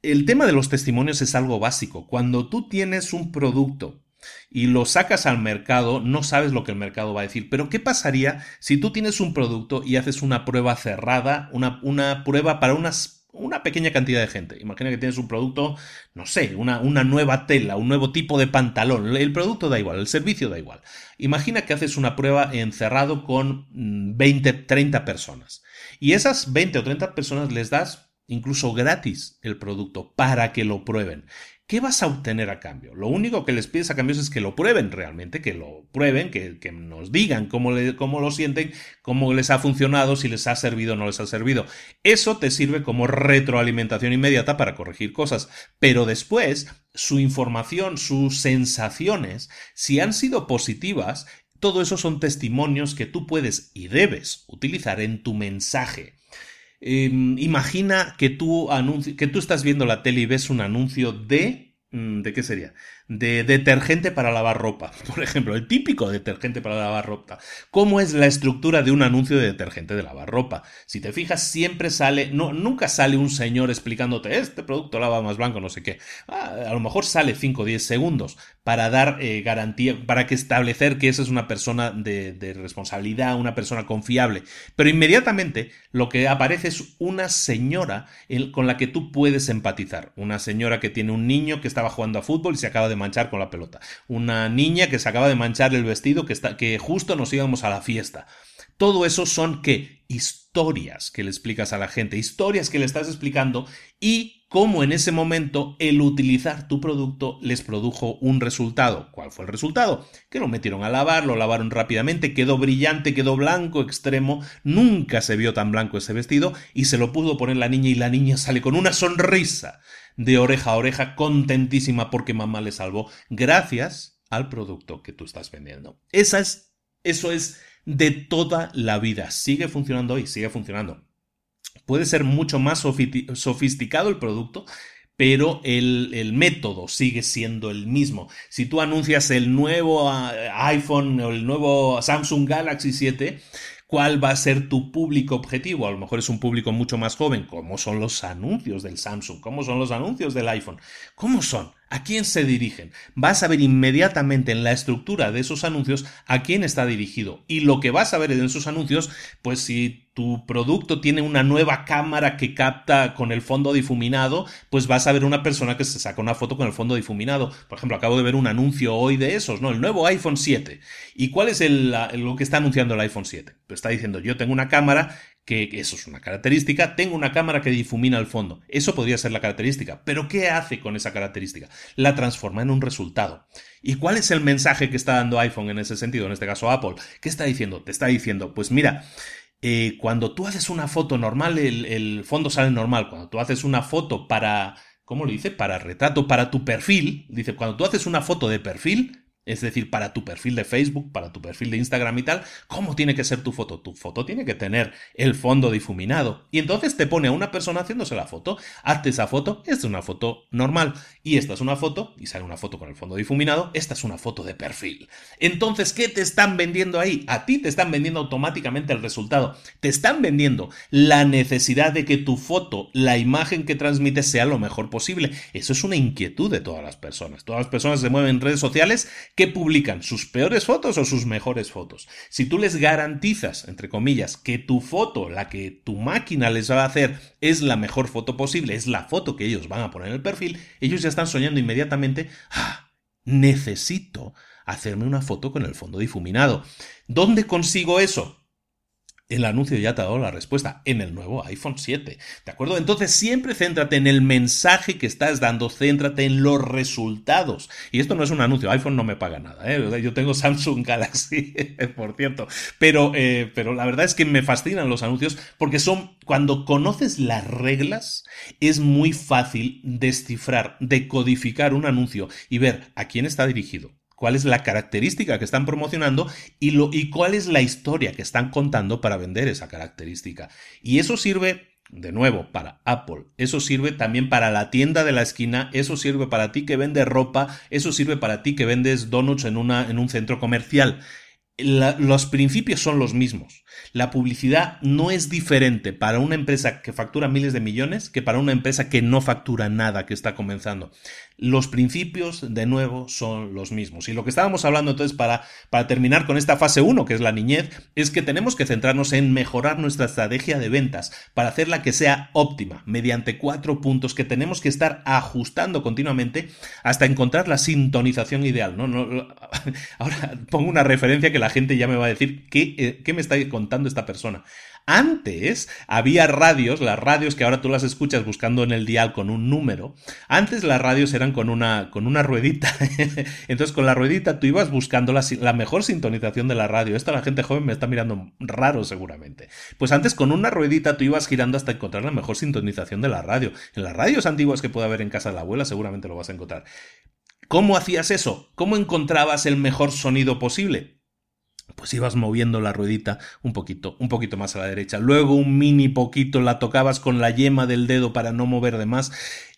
El tema de los testimonios es algo básico. Cuando tú tienes un producto y lo sacas al mercado, no sabes lo que el mercado va a decir. Pero ¿qué pasaría si tú tienes un producto y haces una prueba cerrada, una, una prueba para unas, una pequeña cantidad de gente? Imagina que tienes un producto, no sé, una, una nueva tela, un nuevo tipo de pantalón. El producto da igual, el servicio da igual. Imagina que haces una prueba encerrado con 20, mm, 30 personas. Y esas 20 o 30 personas les das incluso gratis el producto para que lo prueben. ¿Qué vas a obtener a cambio? Lo único que les pides a cambio es que lo prueben realmente, que lo prueben, que, nos digan cómo, cómo lo sienten, cómo les ha funcionado, si les ha servido o no les ha servido. Eso te sirve como retroalimentación inmediata para corregir cosas. Pero después, su información, sus sensaciones, si han sido positivas, todo eso son testimonios que tú puedes y debes utilizar en tu mensaje. Em, imagina que tú, que tú estás viendo la tele y ves un anuncio de... Mm, ¿De qué sería? De detergente para lavar ropa, por ejemplo, el típico detergente para lavar ropa. ¿Cómo es la estructura de un anuncio de detergente de lavar ropa? Si te fijas, siempre sale, no, nunca sale un señor explicándote este producto lava más blanco, no sé qué. Ah, a lo mejor sale 5 o 10 segundos para dar eh, garantía, para que establecer que esa es una persona de, de responsabilidad, una persona confiable. Pero inmediatamente lo que aparece es una señora con la que tú puedes empatizar. Una señora que tiene un niño que estaba jugando a fútbol y se acaba de manchar con la pelota. Una niña que se acaba de manchar el vestido que, está, que justo nos íbamos a la fiesta. Todo eso son que historias que le explicas a la gente, historias que le estás explicando y cómo en ese momento el utilizar tu producto les produjo un resultado. ¿Cuál fue el resultado? Que lo metieron a lavar, lo lavaron rápidamente, quedó brillante, quedó blanco extremo, nunca se vio tan blanco ese vestido y se lo pudo poner la niña y la niña sale con una sonrisa de oreja a oreja, contentísima porque mamá le salvó, gracias al producto que tú estás vendiendo. Esa es, eso es de toda la vida. Sigue funcionando hoy, sigue funcionando. Puede ser mucho más sofisticado el producto, pero el, el, método sigue siendo el mismo. Si tú anuncias el nuevo ah, iPhone o el nuevo Samsung Galaxy 7, cuál va a ser tu público objetivo. A lo mejor es un público mucho más joven. ¿Cómo son los anuncios del Samsung? ¿Cómo son los anuncios del iPhone? ¿Cómo son? ¿A quién se dirigen? Vas a ver inmediatamente en la estructura de esos anuncios a quién está dirigido. Y lo que vas a ver en esos anuncios, pues si tu producto tiene una nueva cámara que capta con el fondo difuminado, pues vas a ver una persona que se saca una foto con el fondo difuminado. Por ejemplo, acabo de ver un anuncio hoy de esos, ¿no? El nuevo iPhone 7. ¿Y cuál es el, lo que está anunciando el iPhone 7? Pues está diciendo, yo tengo una cámara que eso es una característica, tengo una cámara que difumina el fondo. Eso podría ser la característica. Pero ¿qué hace con esa característica? La transforma en un resultado. ¿Y cuál es el mensaje que está dando iPhone en ese sentido? En este caso Apple. ¿Qué está diciendo? Te está diciendo, pues mira, eh, cuando tú haces una foto normal, el, el, fondo sale normal. Cuando tú haces una foto para, ¿cómo lo dice? Para retrato, para tu perfil. Dice, cuando tú haces una foto de perfil, es decir, para tu perfil de Facebook, para tu perfil de Instagram y tal, ¿cómo tiene que ser tu foto? Tu foto tiene que tener el fondo difuminado. Y entonces te pone a una persona haciéndose la foto. Hazte esa foto, esta es una foto normal. Y esta es una foto, y sale una foto con el fondo difuminado, esta es una foto de perfil. Entonces, ¿qué te están vendiendo ahí? A ti te están vendiendo automáticamente el resultado. Te están vendiendo la necesidad de que tu foto, la imagen que transmites sea lo mejor posible. Eso es una inquietud de todas las personas. Todas las personas se mueven en redes sociales ¿Qué publican? ¿Sus peores fotos o sus mejores fotos? Si tú les garantizas, entre comillas, que tu foto, la que tu máquina les va a hacer, es la mejor foto posible, es la foto que ellos van a poner en el perfil, ellos ya están soñando inmediatamente, ah, necesito hacerme una foto con el fondo difuminado. ¿Dónde consigo eso? El anuncio ya te ha dado la respuesta en el nuevo iPhone 7. ¿De acuerdo? Entonces siempre céntrate en el mensaje que estás dando, céntrate en los resultados. Y esto no es un anuncio, iPhone no me paga nada. ¿eh? Yo tengo Samsung Galaxy, por cierto. Pero, eh, pero la verdad es que me fascinan los anuncios porque son, cuando conoces las reglas, es muy fácil descifrar, decodificar un anuncio y ver a quién está dirigido cuál es la característica que están promocionando y, lo, y cuál es la historia que están contando para vender esa característica. Y eso sirve de nuevo, para Apple. Eso sirve también para la tienda de la esquina, eso sirve para ti que vendes ropa, eso sirve para ti que vendes donuts en, una, en un centro comercial. los principios son los mismos. La publicidad no es diferente para una empresa que factura miles de millones que para una empresa que no factura nada, que está comenzando los principios de nuevo son los mismos. Y lo que estábamos hablando entonces para, para terminar con esta fase 1, que es la niñez, es que tenemos que centrarnos en mejorar nuestra estrategia de ventas para hacerla que sea óptima, mediante cuatro puntos que tenemos que estar ajustando continuamente hasta encontrar la sintonización ideal. ¿no? no ahora pongo una referencia que la gente ya me va a decir, ¿qué, eh, qué me está contando esta persona? Antes había radios, las radios que ahora tú las escuchas buscando en el dial con un número. Antes las radios eran con una, con una ruedita. Entonces con la ruedita tú ibas buscando la, la, mejor sintonización de la radio. Esta la gente joven me está mirando raro seguramente. Pues antes con una ruedita tú ibas girando hasta encontrar la mejor sintonización de la radio. En las radios antiguas que puede haber en casa de la abuela seguramente lo vas a encontrar. ¿Cómo hacías eso? ¿Cómo encontrabas el mejor sonido posible? Pues ibas moviendo la ruedita un poquito, un poquito más a la derecha. Luego un mini poquito la tocabas con la yema del dedo para no mover de más.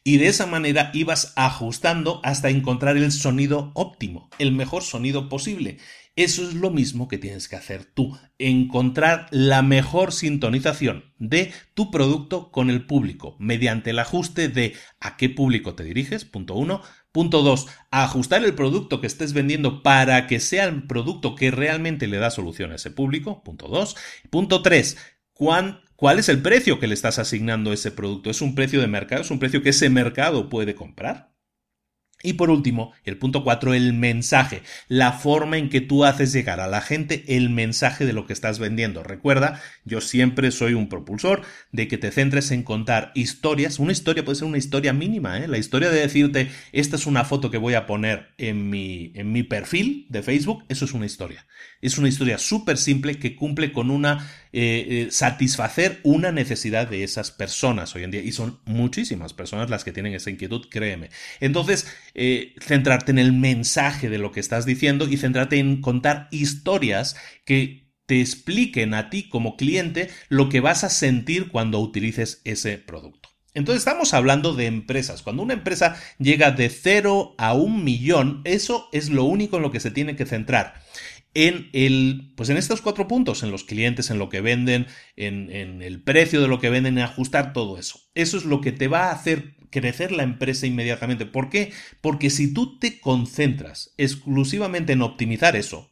Y de esa manera ibas ajustando hasta encontrar el sonido óptimo, el mejor sonido posible. Eso es lo mismo que tienes que hacer tú, encontrar la mejor sintonización de tu producto con el público, mediante el ajuste de a qué público te diriges, punto uno, Punto 2. Ajustar el producto que estés vendiendo para que sea el producto que realmente le da solución a ese público. Punto 2. Punto 3. ¿Cuál es el precio que le estás asignando a ese producto? ¿Es un precio de mercado? ¿Es un precio que ese mercado puede comprar? Y por último, el punto 4, el mensaje, la forma en que tú haces llegar a la gente el mensaje de lo que estás vendiendo. Recuerda, yo siempre soy un propulsor de que te centres en contar historias. Una historia puede ser una historia mínima, ¿eh? La historia de decirte, esta es una foto que voy a poner en mi, en mi perfil de Facebook, eso es una historia. Es una historia súper simple que cumple con una eh, eh, satisfacer una necesidad de esas personas hoy en día. Y son muchísimas personas las que tienen esa inquietud, créeme. Entonces, eh, centrarte en el mensaje de lo que estás diciendo y centrarte en contar historias que te expliquen a ti como cliente lo que vas a sentir cuando utilices ese producto. Entonces estamos hablando de empresas. Cuando una empresa llega de 0 a un millón, eso es lo único en lo que se tiene que centrar en el, pues en estos cuatro puntos, en los clientes, en lo que venden, en, en, el precio de lo que venden, en ajustar todo eso. Eso es lo que te va a hacer crecer la empresa inmediatamente. ¿Por qué? Porque si tú te concentras exclusivamente en optimizar eso,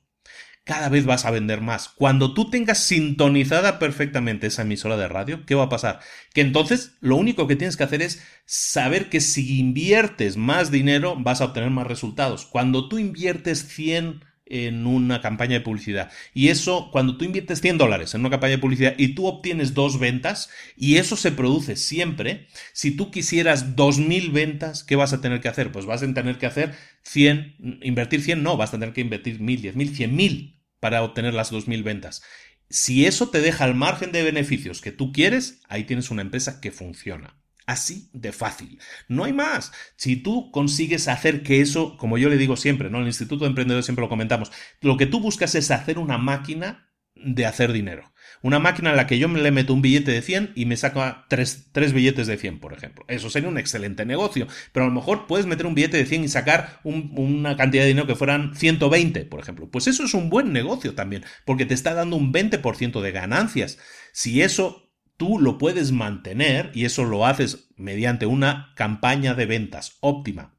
cada vez vas a vender más. Cuando tú tengas sintonizada perfectamente esa emisora de radio, ¿qué va a pasar? Que entonces lo único que tienes que hacer es saber que si inviertes más dinero vas a obtener más resultados. Cuando tú inviertes 100 en una campaña de publicidad. Y eso, cuando tú inviertes 100 dólares en una campaña de publicidad y tú obtienes dos ventas, y eso se produce siempre, si tú quisieras 2.000 ventas, ¿qué vas a tener que hacer? Pues vas a tener que hacer 100, invertir 100, no, vas a tener que invertir 1.000, 10.000, 100.000 para obtener las 2.000 ventas. Si eso te deja el margen de beneficios que tú quieres, ahí tienes una empresa que funciona. Así de fácil. No hay más. Si tú consigues hacer que eso, como yo le digo siempre, ¿no? En el Instituto de Emprendedores siempre lo comentamos, lo que tú buscas es hacer una máquina de hacer dinero. Una máquina en la que yo le meto un billete de 100 y me saco tres, billetes de 100, por ejemplo. Eso sería un excelente negocio. Pero a lo mejor puedes meter un billete de 100 y sacar una cantidad de dinero que fueran 120, por ejemplo. Pues eso es un buen negocio también, porque te está dando un 20% de ganancias. Si eso tú lo puedes mantener y eso lo haces mediante una campaña de ventas óptima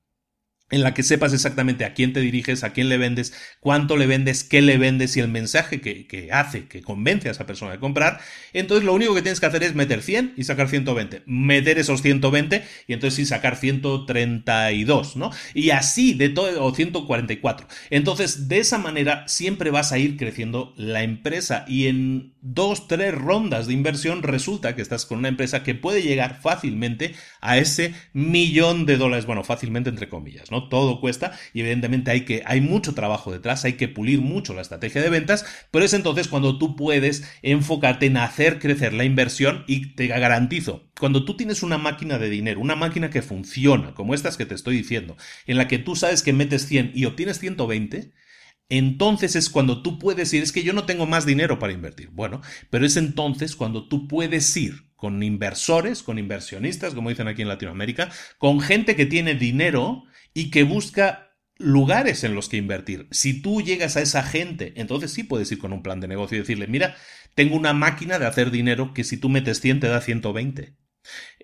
en la que sepas exactamente a quién te diriges, a quién le vendes, cuánto le vendes, qué le vendes y el mensaje que, hace, que convence a esa persona de comprar, entonces lo único que tienes que hacer es meter 100 y sacar 120, meter esos 120 y entonces sí sacar 132, ¿no? Y así de todo, o 144. Entonces, de esa manera siempre vas a ir creciendo la empresa y en dos, tres rondas de inversión resulta que estás con una empresa que puede llegar fácilmente a ese millón de dólares, bueno, fácilmente entre comillas, ¿no? Todo cuesta y evidentemente hay que, hay mucho trabajo detrás, hay que pulir mucho la estrategia de ventas, pero es entonces cuando tú puedes enfocarte en hacer crecer la inversión y te garantizo, cuando tú tienes una máquina de dinero, una máquina que funciona, como estas que te estoy diciendo, en la que tú sabes que metes 100 y obtienes 120, entonces es cuando tú puedes ir, es que yo no tengo más dinero para invertir. Bueno, pero es entonces cuando tú puedes ir con inversores, con inversionistas, como dicen aquí en Latinoamérica, con gente que tiene dinero y que busca lugares en los que invertir. Si tú llegas a esa gente, entonces sí puedes ir con un plan de negocio y decirle, mira, tengo una máquina de hacer dinero que si tú metes 100 te da 120.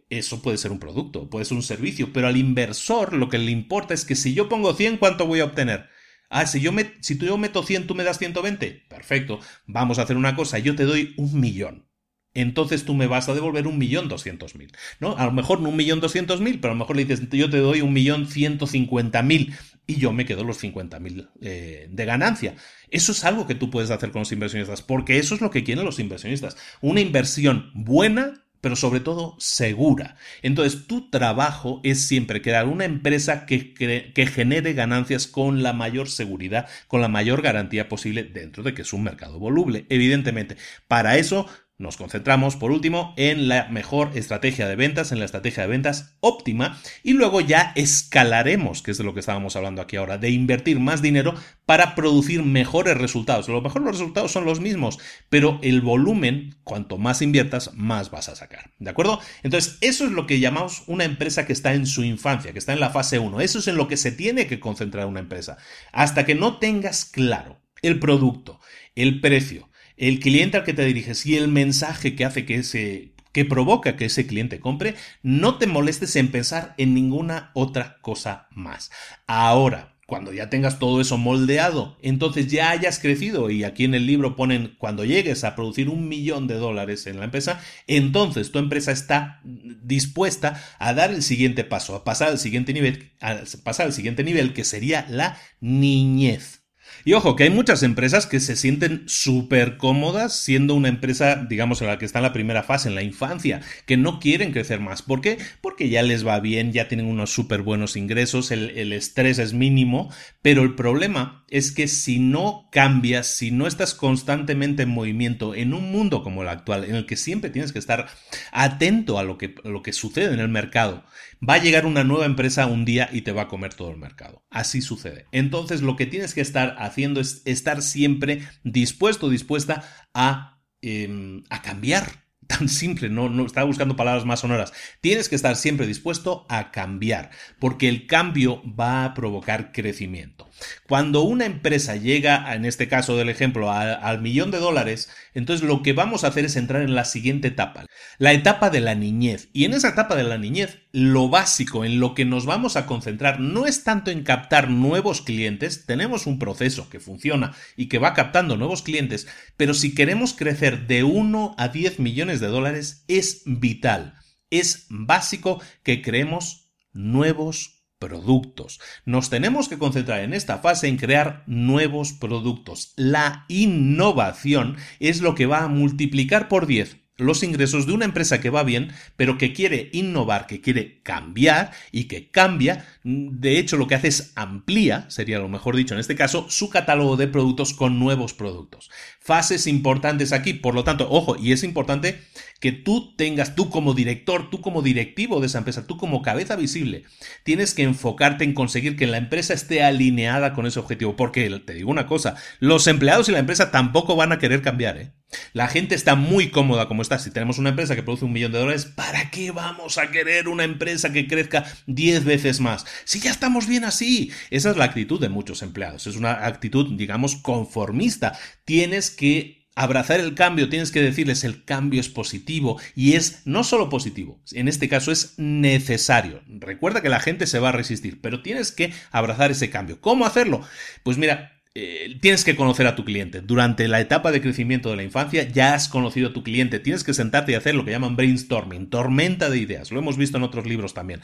Eso puede ser un producto, puede ser un servicio, pero al inversor lo que le importa es que si yo pongo 100, ¿cuánto voy a obtener? Ah, si yo, si yo meto 100, tú me das 120. Perfecto, vamos a hacer una cosa, yo te doy un millón entonces tú me vas a devolver un millón doscientos mil. ¿no? A lo mejor no un millón doscientos mil, pero a lo mejor le dices, yo te doy un millón ciento cincuenta mil y yo me quedo los cincuenta mil eh, de ganancia. Eso es algo que tú puedes hacer con los inversionistas, porque eso es lo que quieren los inversionistas. Una inversión buena pero sobre todo segura. Entonces, tu trabajo es siempre crear una empresa que, que, genere ganancias con la mayor seguridad, con la mayor garantía posible dentro de que es un mercado voluble. Evidentemente, para eso nos concentramos, por último, en la mejor estrategia de ventas, en la estrategia de ventas óptima, y luego ya escalaremos, que es de lo que estábamos hablando aquí ahora, de invertir más dinero para producir mejores resultados. A lo mejor los resultados son los mismos, pero el volumen, cuanto más inviertas, más vas a sacar. ¿De acuerdo? Entonces, eso es lo que llamamos una empresa que está en su infancia, que está en la fase 1. Eso es en lo que se tiene que concentrar una empresa. Hasta que no tengas claro el producto, el precio, el cliente al que te diriges y el mensaje que hace que ese que provoca que ese cliente compre, no te molestes en pensar en ninguna otra cosa más. Ahora, cuando ya tengas todo eso moldeado, entonces ya hayas crecido y aquí en el libro ponen cuando llegues a producir un millón de dólares en la empresa, entonces tu empresa está dispuesta a dar el siguiente paso, a pasar al siguiente nivel, a pasar al siguiente nivel que sería la niñez. Y ojo, que hay muchas empresas que se sienten súper cómodas siendo una empresa, digamos, en la que está en la primera fase, en la infancia, que no quieren crecer más. ¿Por qué? Porque ya les va bien, ya tienen unos súper buenos ingresos, el, el estrés es mínimo, pero el problema es que si no cambias, si no estás constantemente en movimiento en un mundo como el actual, en el que siempre tienes que estar atento a lo que, sucede en el mercado, va a llegar una nueva empresa un día y te va a comer todo el mercado. Así sucede. Entonces lo que tienes que estar haciendo es estar siempre dispuesto, dispuesta a, em, a cambiar tan simple, no, no estaba buscando palabras más sonoras. Tienes que estar siempre dispuesto a cambiar, porque el cambio va a provocar crecimiento. Cuando una empresa llega, en este caso del ejemplo, al millón de dólares, entonces lo que vamos a hacer es entrar en la siguiente etapa, la etapa de la niñez. Y en esa etapa de la niñez, lo básico en lo que nos vamos a concentrar no es tanto en captar nuevos clientes, tenemos un proceso que funciona y que va captando nuevos clientes, pero si queremos crecer de 1 a 10 millones de dólares, es vital, es básico que creemos nuevos productos. Nos tenemos que concentrar en esta fase en crear nuevos productos. La innovación es lo que va a multiplicar por 10 los ingresos de una empresa que va bien, pero que quiere innovar, que quiere cambiar y que cambia. De hecho, lo que hace es amplía, sería lo mejor dicho en este caso, su catálogo de productos con nuevos productos. Fases importantes aquí, por lo tanto, ojo, y es importante que tú tengas, tú como director, tú como directivo de esa empresa, tú como cabeza visible, tienes que enfocarte en conseguir que la empresa esté alineada con ese objetivo. Porque te digo una cosa, los empleados y la empresa tampoco van a querer cambiar. ¿eh? La gente está muy cómoda como está. Si tenemos una empresa que produce un millón de dólares, ¿para qué vamos a querer una empresa que crezca 10 veces más? Si ya estamos bien así. Esa es la actitud de muchos empleados. Es una actitud, digamos, conformista. Tienes que abrazar el cambio, tienes que decirles el cambio es positivo y es no solo positivo, en este caso es necesario. Recuerda que la gente se va a resistir, pero tienes que abrazar ese cambio. ¿Cómo hacerlo? Pues mira, eh, tienes que conocer a tu cliente. Durante la etapa de crecimiento de la infancia ya has conocido a tu cliente. Tienes que sentarte y hacer lo que llaman brainstorming, tormenta de ideas. Lo hemos visto en otros libros también.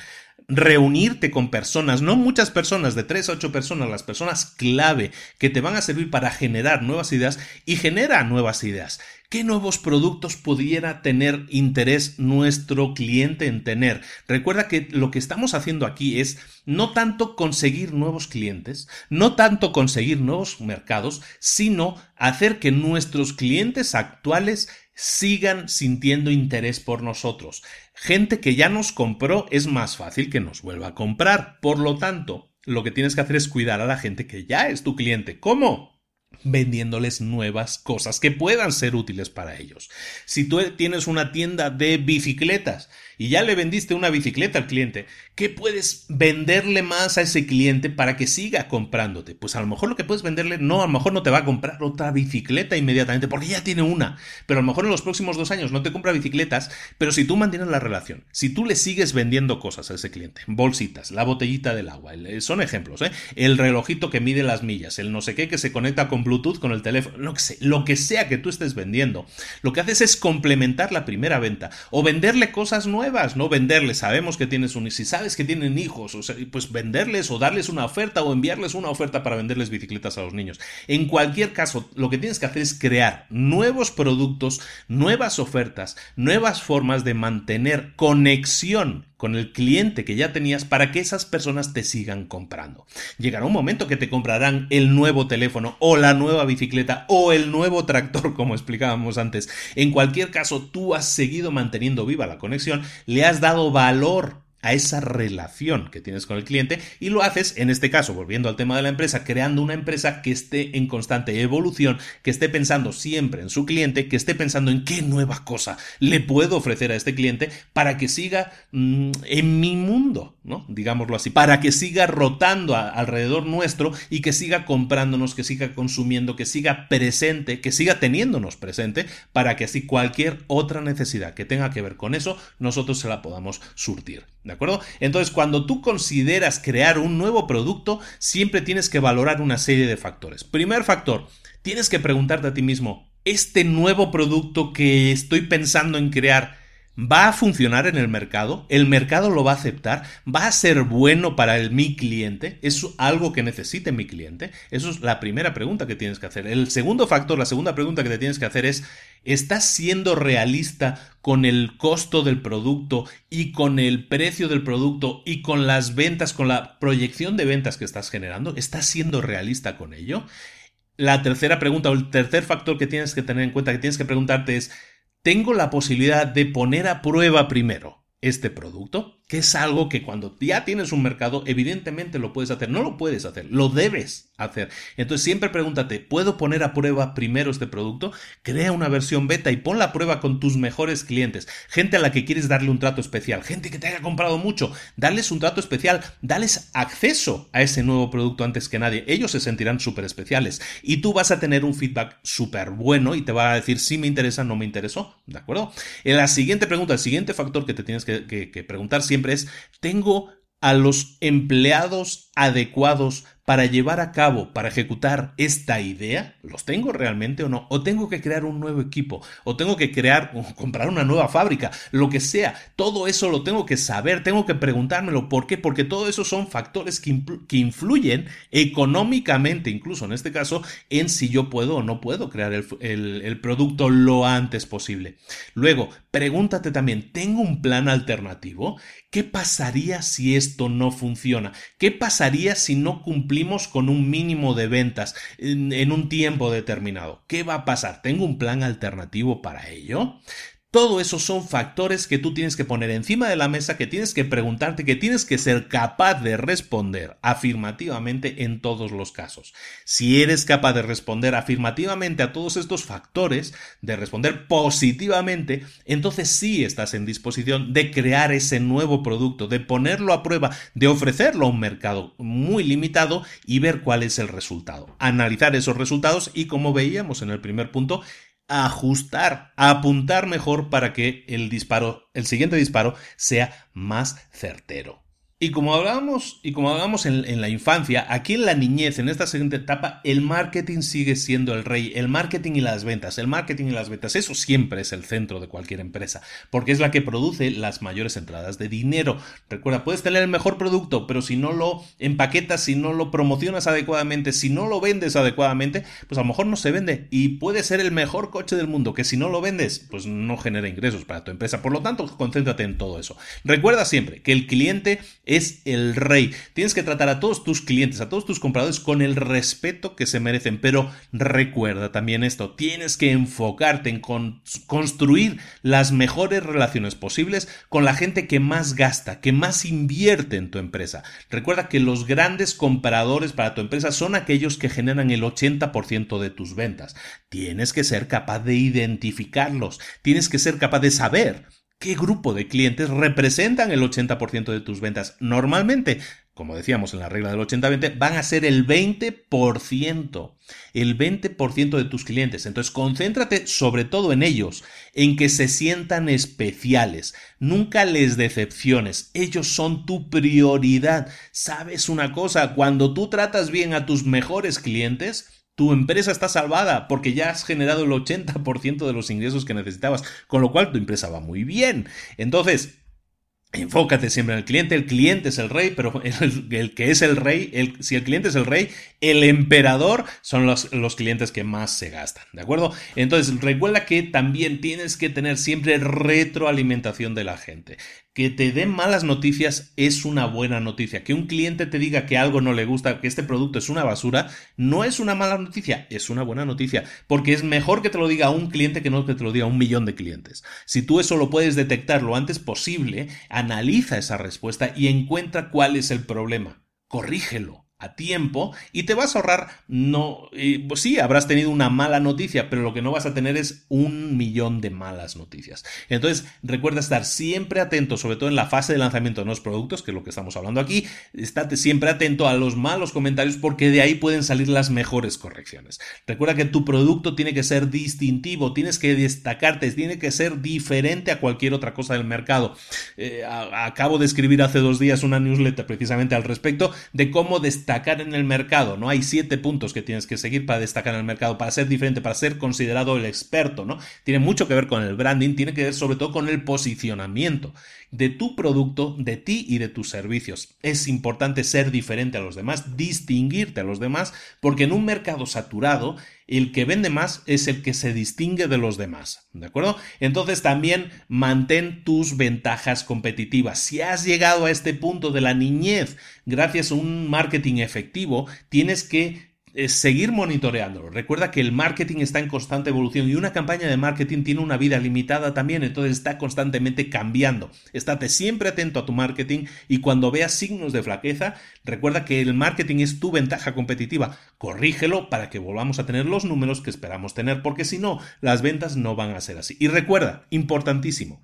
Reunirte con personas, no muchas personas, de 3 a 8 personas, las personas clave que te van a servir para generar nuevas ideas y genera nuevas ideas. ¿Qué nuevos productos pudiera tener interés nuestro cliente en tener? Recuerda que lo que estamos haciendo aquí es no tanto conseguir nuevos clientes, no tanto conseguir nuevos mercados, sino hacer que nuestros clientes actuales sigan sintiendo interés por nosotros. Gente que ya nos compró es más fácil que nos vuelva a comprar. Por lo tanto, lo que tienes que hacer es cuidar a la gente que ya es tu cliente. ¿Cómo? Vendiéndoles nuevas cosas que puedan ser útiles para ellos. Si tú tienes una tienda de bicicletas y ya le vendiste una bicicleta al cliente, ¿qué puedes venderle más a ese cliente para que siga comprándote? Pues a lo mejor lo que puedes venderle, no, a lo mejor no te va a comprar otra bicicleta inmediatamente porque ya tiene una, pero a lo mejor en los próximos dos años no te compra bicicletas, pero si tú mantienes la relación, si tú le sigues vendiendo cosas a ese cliente, bolsitas, la botellita del agua, son ejemplos, ¿eh? el relojito que mide las millas, el no sé qué que se conecta con Bluetooth con el teléfono, lo que, sea, lo que sea que tú estés vendiendo, lo que haces es complementar la primera venta o venderle cosas nuevas no venderles. Sabemos que tienes un, si sabes que tienen hijos, o sea, pues venderles o darles una oferta o enviarles una oferta para venderles bicicletas a los niños. En cualquier caso, lo que tienes que hacer es crear nuevos productos, nuevas ofertas, nuevas formas de mantener conexión con el cliente que ya tenías para que esas personas te sigan comprando. Llegará un momento que te comprarán el nuevo teléfono o la nueva bicicleta o el nuevo tractor, como explicábamos antes. En cualquier caso, tú has seguido manteniendo viva la conexión, le has dado valor a esa relación que tienes con el cliente y lo haces, en este caso, volviendo al tema de la empresa, creando una empresa que esté en constante evolución, que esté pensando siempre en su cliente, que esté pensando en qué nueva cosa le puedo ofrecer a este cliente para que siga mm, en mi mundo, ¿no? Digámoslo así, para que siga rotando alrededor nuestro y que siga comprándonos, que siga consumiendo, que siga presente, que siga teniéndonos presente, para que así cualquier otra necesidad que tenga que ver con eso, nosotros se la podamos surtir. ¿De acuerdo? Entonces, cuando tú consideras crear un nuevo producto, siempre tienes que valorar una serie de factores. Primer factor, tienes que preguntarte a ti mismo, ¿este nuevo producto que estoy pensando en crear ¿Va a funcionar en el mercado? ¿El mercado lo va a aceptar? ¿Va a ser bueno para el, mi cliente? ¿Es algo que necesite mi cliente? Eso es la primera pregunta que tienes que hacer. El segundo factor, la segunda pregunta que te tienes que hacer es, ¿estás siendo realista con el costo del producto y con el precio del producto y con las ventas, con la proyección de ventas que estás generando? ¿Estás siendo realista con ello? La tercera pregunta o el tercer factor que tienes que tener en cuenta, que tienes que preguntarte es, tengo la posibilidad de poner a prueba primero este producto. Que es algo que cuando ya tienes un mercado, evidentemente lo puedes hacer. No lo puedes hacer, lo debes hacer. Entonces siempre pregúntate, ¿puedo poner a prueba primero este producto? Crea una versión beta y pon la prueba con tus mejores clientes. Gente a la que quieres darle un trato especial, gente que te haya comprado mucho, darles un trato especial, dales acceso a ese nuevo producto antes que nadie. Ellos se sentirán súper especiales y tú vas a tener un feedback súper bueno y te va a decir si me interesa, no me interesó. ¿De acuerdo? En la siguiente pregunta, el siguiente factor que te tienes que, que preguntar siempre es, ¿tengo a los empleados adecuados para llevar a cabo, para ejecutar esta idea? ¿Los tengo realmente o no? ¿O tengo que crear un nuevo equipo? ¿O tengo que crear o comprar una nueva fábrica? Lo que sea, todo eso lo tengo que saber, tengo que preguntármelo. ¿Por qué? Porque todo eso son factores que, influyen económicamente, incluso en este caso, en si yo puedo o no puedo crear el, el producto lo antes posible. Luego, pregúntate también, ¿tengo un plan alternativo? ¿Qué pasaría si esto no funciona? ¿Qué pasaría si no cumplimos con un mínimo de ventas en, un tiempo determinado? ¿Qué va a pasar? ¿Tengo un plan alternativo para ello? Todo eso son factores que tú tienes que poner encima de la mesa, que tienes que preguntarte, que tienes que ser capaz de responder afirmativamente en todos los casos. Si eres capaz de responder afirmativamente a todos estos factores, de responder positivamente, entonces sí estás en disposición de crear ese nuevo producto, de ponerlo a prueba, de ofrecerlo a un mercado muy limitado y ver cuál es el resultado. Analizar esos resultados y como veíamos en el primer punto, ajustar, apuntar mejor para que el disparo, el siguiente disparo sea más certero. Y como hablábamos, y como hablábamos en, la infancia, aquí en la niñez, en esta siguiente etapa, el marketing sigue siendo el rey. El marketing y las ventas, el marketing y las ventas, eso siempre es el centro de cualquier empresa, porque es la que produce las mayores entradas de dinero. Recuerda, puedes tener el mejor producto, pero si no lo empaquetas, si no lo promocionas adecuadamente, si no lo vendes adecuadamente, pues a lo mejor no se vende. Y puede ser el mejor coche del mundo, que si no lo vendes, pues no genera ingresos para tu empresa. Por lo tanto, concéntrate en todo eso. Recuerda siempre que el cliente es el rey. Tienes que tratar a todos tus clientes, a todos tus compradores con el respeto que se merecen. Pero recuerda también esto, tienes que enfocarte en construir las mejores relaciones posibles con la gente que más gasta, que más invierte en tu empresa. Recuerda que los grandes compradores para tu empresa son aquellos que generan el 80% de tus ventas. Tienes que ser capaz de identificarlos, tienes que ser capaz de saber ¿Qué grupo de clientes representan el 80% de tus ventas? Normalmente, como decíamos en la regla del 80-20, van a ser el 20%. El 20% de tus clientes. Entonces, concéntrate sobre todo en ellos, en que se sientan especiales. Nunca les decepciones. Ellos son tu prioridad. ¿Sabes una cosa? Cuando tú tratas bien a tus mejores clientes, tu empresa está salvada porque ya has generado el 80% de los ingresos que necesitabas, con lo cual tu empresa va muy bien. Entonces, Enfócate siempre en el cliente, el cliente es el rey, pero el, que es el rey, el, si el cliente es el rey, el emperador son los, los, clientes que más se gastan, ¿de acuerdo? Entonces recuerda que también tienes que tener siempre retroalimentación de la gente que te den malas noticias es una buena noticia. Que un cliente te diga que algo no le gusta, que este producto es una basura, no es una mala noticia, es una buena noticia. Porque es mejor que te lo diga un cliente que no que te lo diga un millón de clientes. Si tú eso lo puedes detectar lo antes posible, analiza esa respuesta y encuentra cuál es el problema. Corrígelo a tiempo y te vas a ahorrar, no, pues sí, habrás tenido una mala noticia, pero lo que no vas a tener es un millón de malas noticias. Entonces, recuerda estar siempre atento, sobre todo en la fase de lanzamiento de nuevos productos, que es lo que estamos hablando aquí, estate siempre atento a los malos comentarios porque de ahí pueden salir las mejores correcciones. Recuerda que tu producto tiene que ser distintivo, tienes que destacarte, tiene que ser diferente a cualquier otra cosa del mercado. Eh, acabo de escribir hace dos días una newsletter precisamente al respecto de cómo destacar destacar en el mercado, ¿no? Hay siete puntos que tienes que seguir para destacar en el mercado, para ser diferente, para ser considerado el experto, ¿no? Tiene mucho que ver con el branding, tiene que ver sobre todo con el posicionamiento de tu producto, de ti y de tus servicios. Es importante ser diferente a los demás, distinguirte a los demás, porque en un mercado saturado, el que vende más es el que se distingue de los demás, ¿de acuerdo? Entonces también mantén tus ventajas competitivas. Si has llegado a este punto de la niñez gracias a un marketing efectivo, tienes que es seguir monitoreándolo. Recuerda que el marketing está en constante evolución y una campaña de marketing tiene una vida limitada también, entonces está constantemente cambiando. Estate siempre atento a tu marketing y cuando veas signos de flaqueza, recuerda que el marketing es tu ventaja competitiva. Corrígelo para que volvamos a tener los números que esperamos tener, porque si no, las ventas no van a ser así. Y recuerda, importantísimo,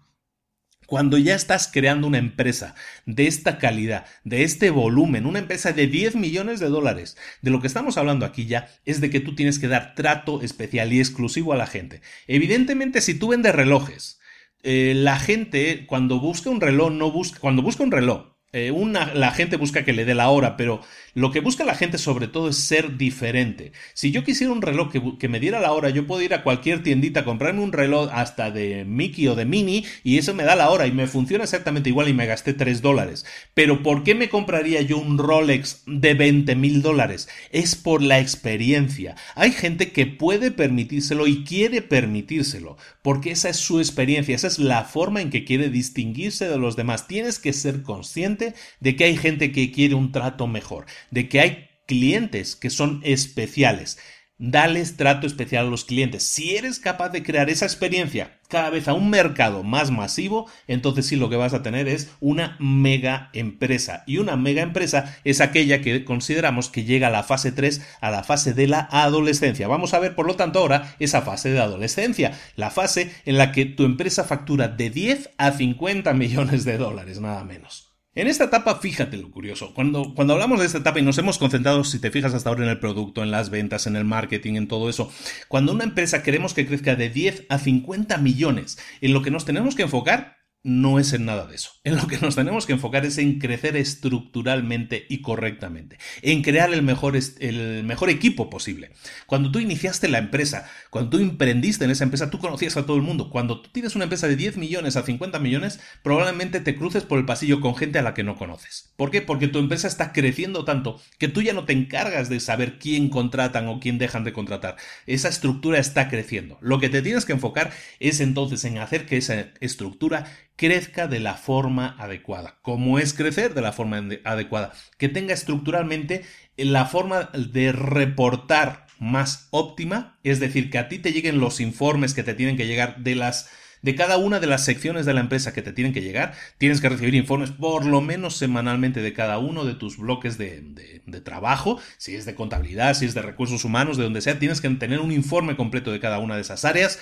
cuando ya estás creando una empresa de esta calidad, de este volumen, una empresa de 10 millones de dólares, de lo que estamos hablando aquí ya es de que tú tienes que dar trato especial y exclusivo a la gente. Evidentemente, si tú vendes relojes, eh, la gente cuando busca un reloj no busca, cuando busca un reloj, eh, una, la gente busca que le dé la hora, pero lo que busca la gente sobre todo es ser diferente. Si yo quisiera un reloj que, me diera la hora, yo puedo ir a cualquier tiendita, comprarme un reloj hasta de Mickey o de Mini y eso me da la hora y me funciona exactamente igual y me gasté 3 dólares. Pero ¿por qué me compraría yo un Rolex de 20 mil dólares? Es por la experiencia. Hay gente que puede permitírselo y quiere permitírselo, porque esa es su experiencia, esa es la forma en que quiere distinguirse de los demás. Tienes que ser consciente de que hay gente que quiere un trato mejor de que hay clientes que son especiales. Dales trato especial a los clientes. Si eres capaz de crear esa experiencia cada vez a un mercado más masivo, entonces sí lo que vas a tener es una mega empresa. Y una mega empresa es aquella que consideramos que llega a la fase 3, a la fase de la adolescencia. Vamos a ver, por lo tanto, ahora esa fase de adolescencia, la fase en la que tu empresa factura de 10 a 50 millones de dólares, nada menos. En esta etapa, fíjate lo curioso, cuando, cuando hablamos de esta etapa y nos hemos concentrado, si te fijas hasta ahora en el producto, en las ventas, en el marketing, en todo eso, cuando una empresa queremos que crezca de 10 a 50 millones, en lo que nos tenemos que enfocar no es en nada de eso. En lo que nos tenemos que enfocar es en crecer estructuralmente y correctamente, en crear el mejor, el mejor equipo posible. Cuando tú iniciaste la empresa, cuando tú emprendiste en esa empresa, tú conocías a todo el mundo. Cuando tú tienes una empresa de 10 millones a 50 millones, probablemente te cruces por el pasillo con gente a la que no conoces. ¿Por qué? Porque tu empresa está creciendo tanto que tú ya no te encargas de saber quién contratan o quién dejan de contratar. Esa estructura está creciendo. Lo que te tienes que enfocar es entonces en hacer que esa estructura crezca de la forma adecuada. ¿Cómo es crecer de la forma adecuada? Que tenga estructuralmente la forma de reportar más óptima, es decir, que a ti te lleguen los informes que te tienen que llegar de las de cada una de las secciones de la empresa que te tienen que llegar, tienes que recibir informes por lo menos semanalmente de cada uno de tus bloques de, de, trabajo, si es de contabilidad, si es de recursos humanos, de donde sea, tienes que tener un informe completo de cada una de esas áreas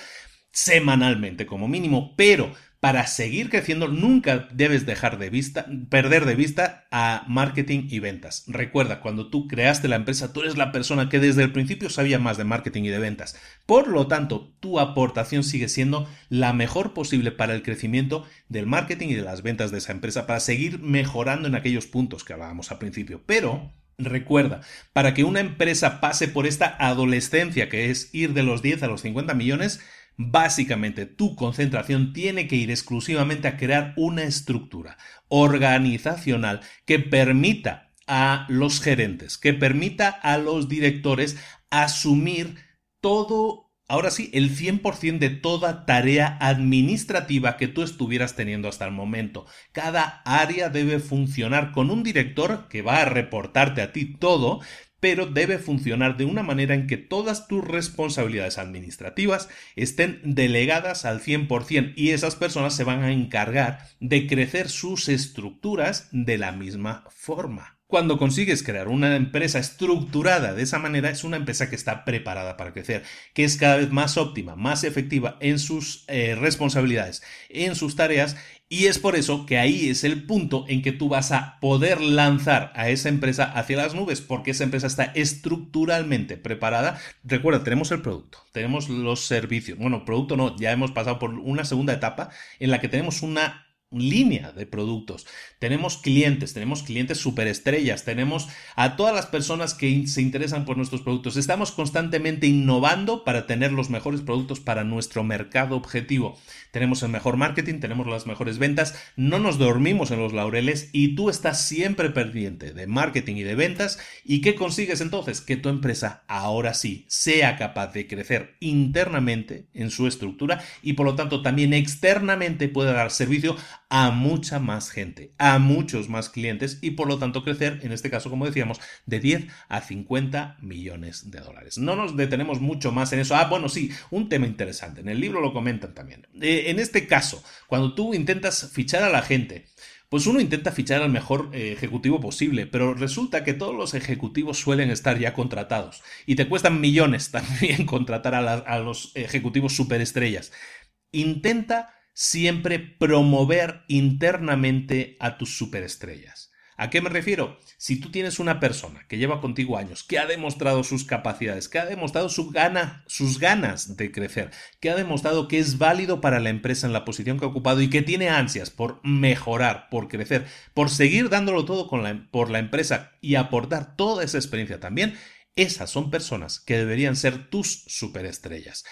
semanalmente como mínimo, pero para seguir creciendo nunca debes dejar de vista, perder de vista a marketing y ventas. Recuerda, cuando tú creaste la empresa, tú eres la persona que desde el principio sabía más de marketing y de ventas. Por lo tanto, tu aportación sigue siendo la mejor posible para el crecimiento del marketing y de las ventas de esa empresa, para seguir mejorando en aquellos puntos que hablábamos al principio. Pero Recuerda, para que una empresa pase por esta adolescencia que es ir de los 10 a los 50 millones, Básicamente, tu concentración tiene que ir exclusivamente a crear una estructura organizacional que permita a los gerentes, que permita a los directores asumir todo, ahora sí, el 100% de toda tarea administrativa que tú estuvieras teniendo hasta el momento. Cada área debe funcionar con un director que va a reportarte a ti todo, pero debe funcionar de una manera en que todas tus responsabilidades administrativas estén delegadas al 100% y esas personas se van a encargar de crecer sus estructuras de la misma forma. Cuando consigues crear una empresa estructurada de esa manera, es una empresa que está preparada para crecer, que es cada vez más óptima, más efectiva en sus eh, responsabilidades, en sus tareas y es por eso que ahí es el punto en que tú vas a poder lanzar a esa empresa hacia las nubes, porque esa empresa está estructuralmente preparada. Recuerda, tenemos el producto, tenemos los servicios. Bueno, producto no, ya hemos pasado por una segunda etapa en la que tenemos una línea de productos. Tenemos clientes, tenemos clientes superestrellas, tenemos a todas las personas que se interesan por nuestros productos. Estamos constantemente innovando para tener los mejores productos para nuestro mercado objetivo. Tenemos el mejor marketing, tenemos las mejores ventas, no nos dormimos en los laureles y tú estás siempre pendiente de marketing y de ventas. ¿Y qué consigues entonces? Que tu empresa ahora sí sea capaz de crecer internamente en su estructura y por lo tanto también externamente pueda dar servicio a mucha más gente, a muchos más clientes y por lo tanto crecer, en este caso, como decíamos, de 10 a 50 millones de dólares. No nos detenemos mucho más en eso. Ah, bueno, sí, un tema interesante. En el libro lo comentan también. Eh, en este caso, cuando tú intentas fichar a la gente, pues uno intenta fichar al mejor eh, ejecutivo posible, pero resulta que todos los ejecutivos suelen estar ya contratados y te cuestan millones también contratar a, a los ejecutivos superestrellas. Intenta siempre promover internamente a tus superestrellas. ¿A qué me refiero? Si tú tienes una persona que lleva contigo años, que ha demostrado sus capacidades, que ha demostrado sus ganas de crecer, que ha demostrado que es válido para la empresa en la posición que ha ocupado y que tiene ansias por mejorar, por crecer, por seguir dándolo todo con la, por la empresa y aportar toda esa experiencia también, esas son personas que deberían ser tus superestrellas.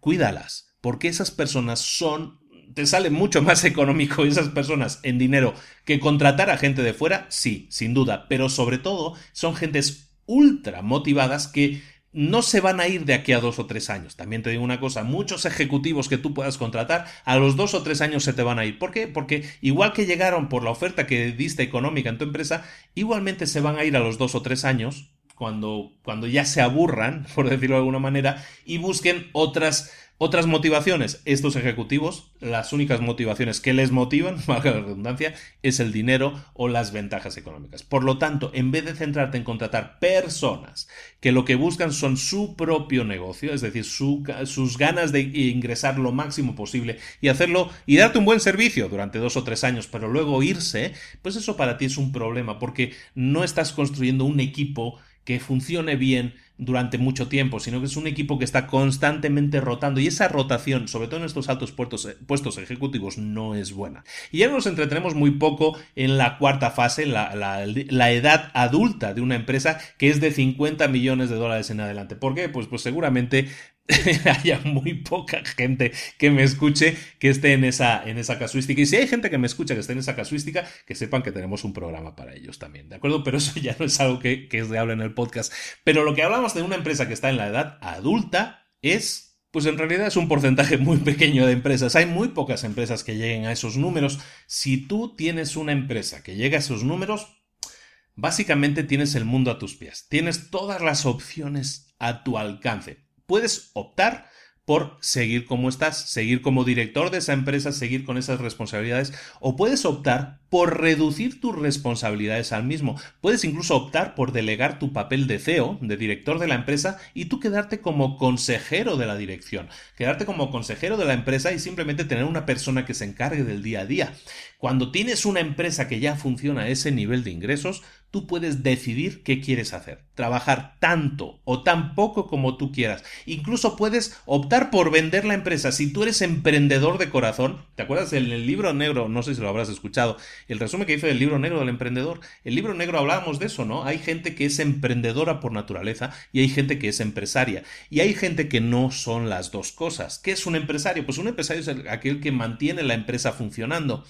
Cuídalas, porque esas personas son te sale mucho más económico esas personas en dinero que contratar a gente de fuera, sí, sin duda, pero sobre todo son gentes ultra motivadas que no se van a ir de aquí a dos o tres años. También te digo una cosa, muchos ejecutivos que tú puedas contratar, a los dos o tres años se te van a ir. ¿Por qué? Porque igual que llegaron por la oferta que diste económica en tu empresa, igualmente se van a ir a los dos o tres años, cuando, cuando ya se aburran, por decirlo de alguna manera, y busquen otras otras motivaciones, estos ejecutivos, las únicas motivaciones que les motivan, valga la redundancia, es el dinero o las ventajas económicas. Por lo tanto, en vez de centrarte en contratar personas que lo que buscan son su propio negocio, es decir, sus ganas de ingresar lo máximo posible y hacerlo y darte un buen servicio durante dos o tres años, pero luego irse, pues eso para ti es un problema porque no estás construyendo un equipo que funcione bien durante mucho tiempo, sino que es un equipo que está constantemente rotando y esa rotación, sobre todo en estos altos puestos, puestos ejecutivos, no es buena. Y ya nos entretenemos muy poco en la cuarta fase, la, la, edad adulta de una empresa que es de 50 millones de dólares en adelante. ¿Por qué? Pues, pues seguramente haya muy poca gente que me escuche que esté en esa, en esa casuística. Y si hay gente que me escucha que esté en esa casuística, que sepan que tenemos un programa para ellos también, ¿de acuerdo? Pero eso ya no es algo que, que es de habla en el podcast. Pero lo que hablamos de una empresa que está en la edad adulta es pues en realidad es un porcentaje muy pequeño de empresas. Hay muy pocas empresas que lleguen a esos números. Si tú tienes una empresa que llega a esos números, básicamente tienes el mundo a tus pies. Tienes todas las opciones a tu alcance puedes optar por seguir como estás, seguir como director de esa empresa, seguir con esas responsabilidades, o puedes optar por reducir tus responsabilidades al mismo. Puedes incluso optar por delegar tu papel de CEO, de director de la empresa, y tú quedarte como consejero de la dirección, quedarte como consejero de la empresa y simplemente tener una persona que se encargue del día a día. Cuando tienes una empresa que ya funciona a ese nivel de ingresos, tú puedes decidir qué quieres hacer. Trabajar tanto o tan poco como tú quieras. Incluso puedes optar por vender la empresa. Si tú eres emprendedor de corazón, ¿te acuerdas del libro negro? No sé si lo habrás escuchado. El resumen que hice del libro negro del emprendedor. El libro negro hablábamos de eso, ¿no? Hay gente que es emprendedora por naturaleza y hay gente que es empresaria. Y hay gente que no son las dos cosas. ¿Qué es un empresario? Pues un empresario es aquel que mantiene la empresa funcionando.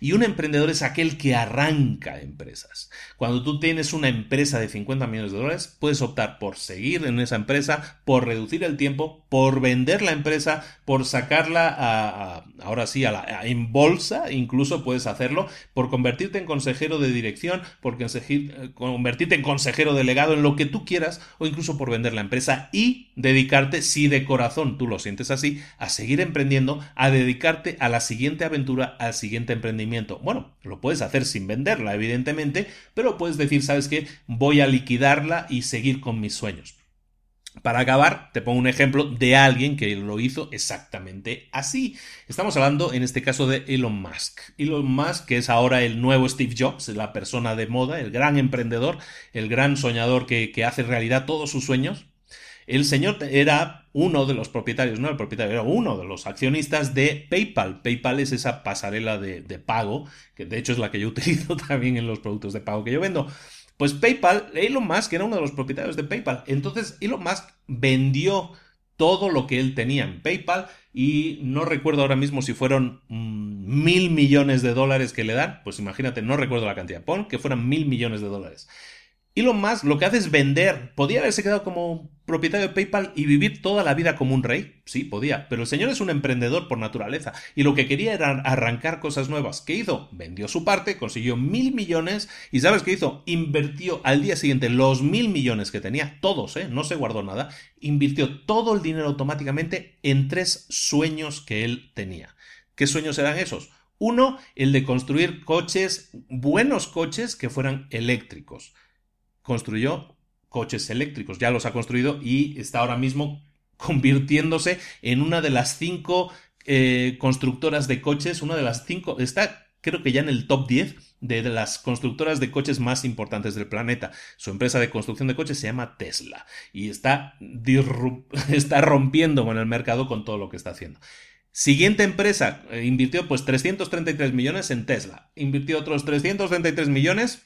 Y un emprendedor es aquel que arranca empresas. Cuando tú tienes una empresa de 50 millones de dólares, puedes optar por seguir en esa empresa, por reducir el tiempo, por vender la empresa, por sacarla ahora sí, a la, en bolsa, incluso puedes hacerlo, por convertirte en consejero de dirección, por eh, convertirte en consejero delegado, en lo que tú quieras, o incluso por vender la empresa y dedicarte, si de corazón tú lo sientes así, a seguir emprendiendo, a dedicarte a la siguiente aventura, al siguiente emprendimiento. Bueno, lo puedes hacer sin venderla, evidentemente, pero puedes decir, ¿sabes qué? Voy a liquidarla y seguir con mis sueños. Para acabar, te pongo un ejemplo de alguien que lo hizo exactamente así. Estamos hablando en este caso de Elon Musk. Elon Musk, que es ahora el nuevo Steve Jobs, la persona de moda, el gran emprendedor, el gran soñador que, hace realidad todos sus sueños. El señor era uno de los propietarios, no el propietario, era uno de los accionistas de PayPal. PayPal es esa pasarela de, de pago, que de hecho es la que yo utilizo también en los productos de pago que yo vendo. Pues PayPal, Elon Musk era uno de los propietarios de PayPal. Entonces Elon Musk vendió todo lo que él tenía en PayPal y no recuerdo ahora mismo si fueron mm, mil millones de dólares que le dan. Pues imagínate, no recuerdo la cantidad. Pon que fueran mil millones de dólares. Elon Musk lo que hace es vender. Podía haberse quedado como propietario de PayPal y vivir toda la vida como un rey. Sí, podía. Pero el señor es un emprendedor por naturaleza. Y lo que quería era arrancar cosas nuevas. ¿Qué hizo? Vendió su parte, consiguió mil millones. ¿Y sabes qué hizo? Invirtió al día siguiente los mil millones que tenía. Todos, ¿eh? No se guardó nada. Invirtió todo el dinero automáticamente en tres sueños que él tenía. ¿Qué sueños eran esos? Uno, el de construir coches, buenos coches que fueran eléctricos construyó coches eléctricos, ya los ha construido y está ahora mismo convirtiéndose en una de las cinco eh, constructoras de coches, una de las cinco, está creo que ya en el top 10 de las constructoras de coches más importantes del planeta. Su empresa de construcción de coches se llama Tesla y está, está rompiendo con el mercado con todo lo que está haciendo. Siguiente empresa, eh, invirtió pues 333 millones en Tesla, invirtió otros 333 millones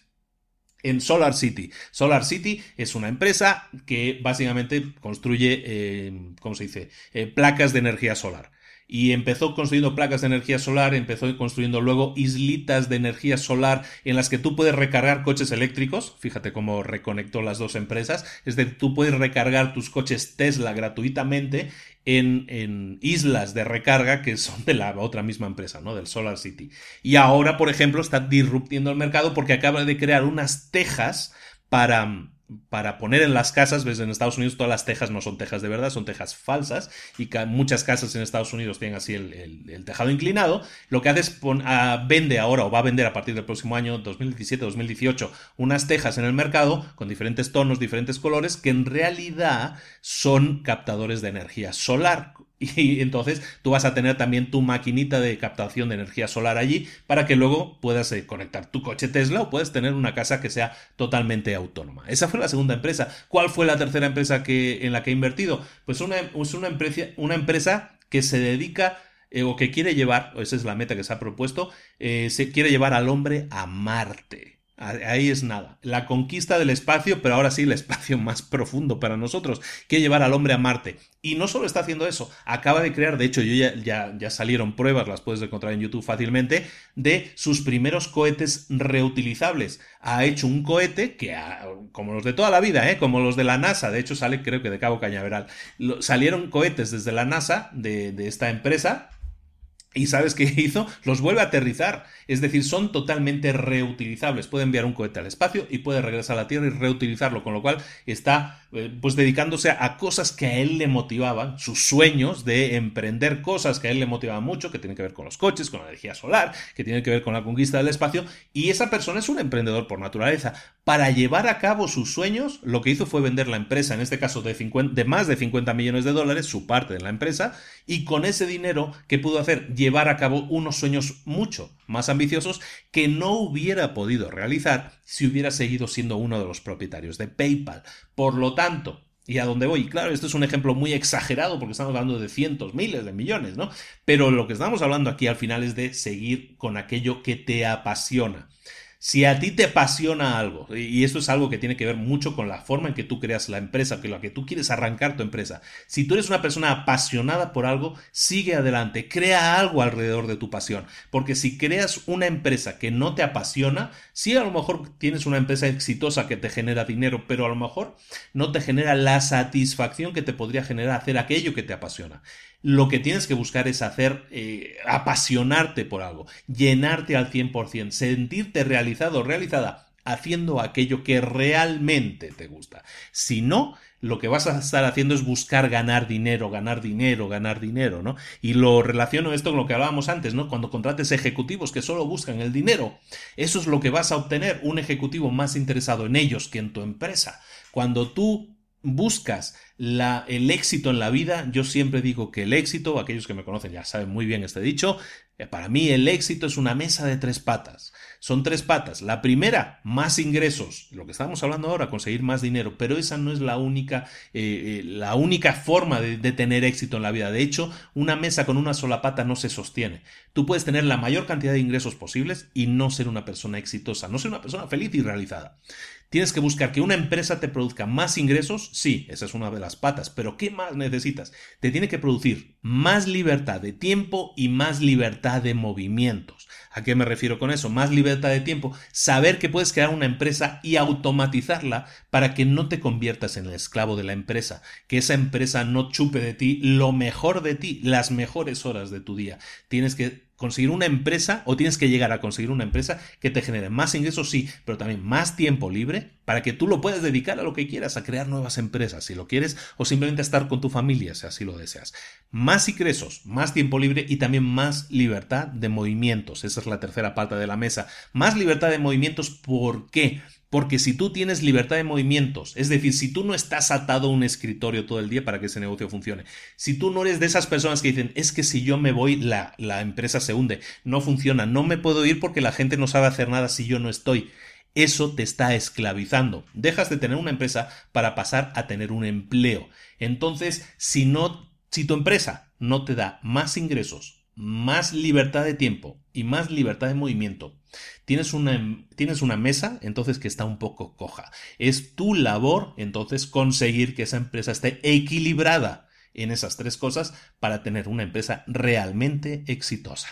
en Solar City. Solar City es una empresa que básicamente construye, eh, ¿cómo se dice?, eh, placas de energía solar. Y empezó construyendo placas de energía solar, empezó construyendo luego islitas de energía solar en las que tú puedes recargar coches eléctricos. Fíjate cómo reconectó las dos empresas. Es decir, tú puedes recargar tus coches Tesla gratuitamente en, islas de recarga que son de la otra misma empresa, ¿no? Del Solar City. Y ahora, por ejemplo, está disruptiendo el mercado porque acaba de crear unas tejas para para poner en las casas, ves, en Estados Unidos todas las tejas no son tejas de verdad, son tejas falsas, y muchas casas en Estados Unidos tienen así el, tejado inclinado. Lo que hace es ah, vende ahora o va a vender a partir del próximo año 2017-2018 unas tejas en el mercado con diferentes tonos, diferentes colores, que en realidad son captadores de energía solar y entonces tú vas a tener también tu maquinita de captación de energía solar allí para que luego puedas eh, conectar tu coche Tesla o puedes tener una casa que sea totalmente autónoma. Esa fue la segunda empresa. ¿Cuál fue la tercera empresa que, en la que he invertido? Pues una, es una, empresa, una empresa que se dedica eh, o que quiere llevar, esa es la meta que se ha propuesto, eh, se quiere llevar al hombre a Marte. Ahí es nada. La conquista del espacio, pero ahora sí el espacio más profundo para nosotros, que llevar al hombre a Marte. Y no solo está haciendo eso, acaba de crear, de hecho, yo ya, ya, salieron pruebas, las puedes encontrar en YouTube fácilmente, de sus primeros cohetes reutilizables. Ha hecho un cohete que, como los de toda la vida, ¿eh? como los de la NASA, de hecho sale creo que de Cabo Cañaveral, salieron cohetes desde la NASA de, de esta empresa ¿Y sabes qué hizo? Los vuelve a aterrizar. Es decir, son totalmente reutilizables. Puede enviar un cohete al espacio y puede regresar a la Tierra y reutilizarlo. Con lo cual está eh, pues dedicándose a cosas que a él le motivaban, sus sueños de emprender cosas que a él le motivaban mucho, que tienen que ver con los coches, con la energía solar, que tienen que ver con la conquista del espacio. Y esa persona es un emprendedor por naturaleza. Para llevar a cabo sus sueños, lo que hizo fue vender la empresa, en este caso de, de más de 50 millones de dólares, su parte de la empresa, y con ese dinero, ¿qué pudo hacer? Llevar a cabo unos sueños mucho más ambiciosos que no hubiera podido realizar si hubiera seguido siendo uno de los propietarios de PayPal. Por lo tanto, ¿Y a dónde voy? Claro, esto es un ejemplo muy exagerado porque estamos hablando de cientos, miles de millones, ¿no? Pero lo que estamos hablando aquí al final es de seguir con aquello que te apasiona. Si a ti te apasiona algo, y esto es algo que tiene que ver mucho con la forma en que tú creas la empresa, que lo que tú quieres arrancar tu empresa, si tú eres una persona apasionada por algo, sigue adelante, crea algo alrededor de tu pasión, porque si creas una empresa que no te apasiona, sí a lo mejor tienes una empresa exitosa que te genera dinero, pero a lo mejor no te genera la satisfacción que te podría generar hacer aquello que te apasiona lo que tienes que buscar es hacer, eh, apasionarte por algo, llenarte al 100%, sentirte realizado realizada haciendo aquello que realmente te gusta. Si no, lo que vas a estar haciendo es buscar ganar dinero, ganar dinero, ganar dinero, ¿no? Y lo relaciono esto con lo que hablábamos antes, ¿no? Cuando contrates ejecutivos que solo buscan el dinero, eso es lo que vas a obtener, un ejecutivo más interesado en ellos que en tu empresa. Cuando tú buscas la, el éxito en la vida, yo siempre digo que el éxito, aquellos que me conocen ya saben muy bien este dicho, eh, para mí el éxito es una mesa de tres patas. Son tres patas. La primera, más ingresos. Lo que estamos hablando ahora, conseguir más dinero. Pero esa no es la única, eh, eh, la única forma de, de, tener éxito en la vida. De hecho, una mesa con una sola pata no se sostiene. Tú puedes tener la mayor cantidad de ingresos posibles y no ser una persona exitosa, no ser una persona feliz y realizada. Tienes que buscar que una empresa te produzca más ingresos, sí, esa es una de las patas, pero ¿qué más necesitas? Te tiene que producir más libertad de tiempo y más libertad de movimientos. ¿A qué me refiero con eso? Más libertad de tiempo. Saber que puedes crear una empresa y automatizarla para que no te conviertas en el esclavo de la empresa. Que esa empresa no chupe de ti lo mejor de ti, las mejores horas de tu día. Tienes que conseguir una empresa o tienes que llegar a conseguir una empresa que te genere más ingresos, sí, pero también más tiempo libre para que tú lo puedas dedicar a lo que quieras, a crear nuevas empresas, si lo quieres, o simplemente a estar con tu familia, si así lo deseas. Más ingresos, más tiempo libre y también más libertad de movimientos. Esa es la tercera parte de la mesa. Más libertad de movimientos, ¿por qué? Porque si tú tienes libertad de movimientos, es decir, si tú no estás atado a un escritorio todo el día para que ese negocio funcione, si tú no eres de esas personas que dicen, es que si yo me voy, la, la empresa se hunde, no funciona, no me puedo ir porque la gente no sabe hacer nada si yo no estoy. Eso te está esclavizando. Dejas de tener una empresa para pasar a tener un empleo. Entonces, si no, si tu empresa no te da más ingresos, más libertad de tiempo y más libertad de movimiento, tienes una, tienes una mesa entonces que está un poco coja. Es tu labor entonces conseguir que esa empresa esté equilibrada en esas tres cosas para tener una empresa realmente exitosa.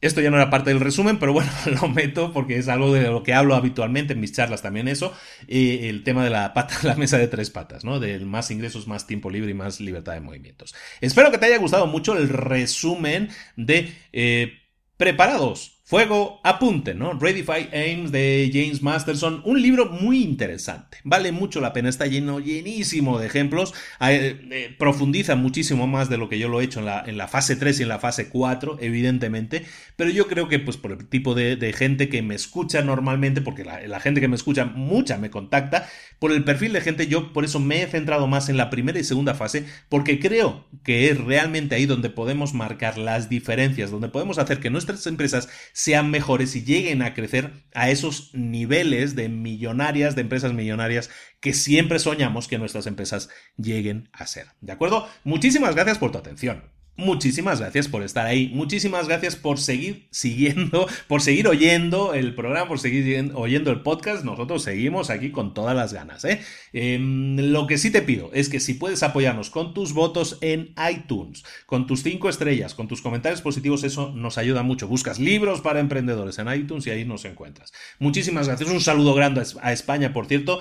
Esto ya no era parte del resumen, pero bueno, lo meto porque es algo de lo que hablo habitualmente en mis charlas también eso, eh, el tema de la pata, la mesa de tres patas, ¿no? Del más ingresos, más tiempo libre y más libertad de movimientos. Espero que te haya gustado mucho el resumen de eh, preparados Fuego, apunte, ¿no? Redify Aims de James Masterson, un libro muy interesante, vale mucho la pena, está lleno, llenísimo de ejemplos, eh, profundiza muchísimo más de lo que yo lo he hecho en la, en la, fase 3 y en la fase 4, evidentemente, pero yo creo que pues por el tipo de, gente que me escucha normalmente, porque la, la, gente que me escucha mucha me contacta, por el perfil de gente yo por eso me he centrado más en la primera y segunda fase, porque creo que es realmente ahí donde podemos marcar las diferencias, donde podemos hacer que nuestras empresas sean mejores y lleguen a crecer a esos niveles de millonarias, de empresas millonarias que siempre soñamos que nuestras empresas lleguen a ser. ¿De acuerdo? Muchísimas gracias por tu atención. Muchísimas gracias por estar ahí. Muchísimas gracias por seguir siguiendo, por seguir oyendo el programa, por seguir oyendo el podcast. Nosotros seguimos aquí con todas las ganas. ¿eh? Em, lo que sí te pido es que si puedes apoyarnos con tus votos en iTunes, con tus cinco estrellas, con tus comentarios positivos, eso nos ayuda mucho. Buscas libros para emprendedores en iTunes y ahí nos encuentras. Muchísimas gracias. Un saludo grande a España, por cierto,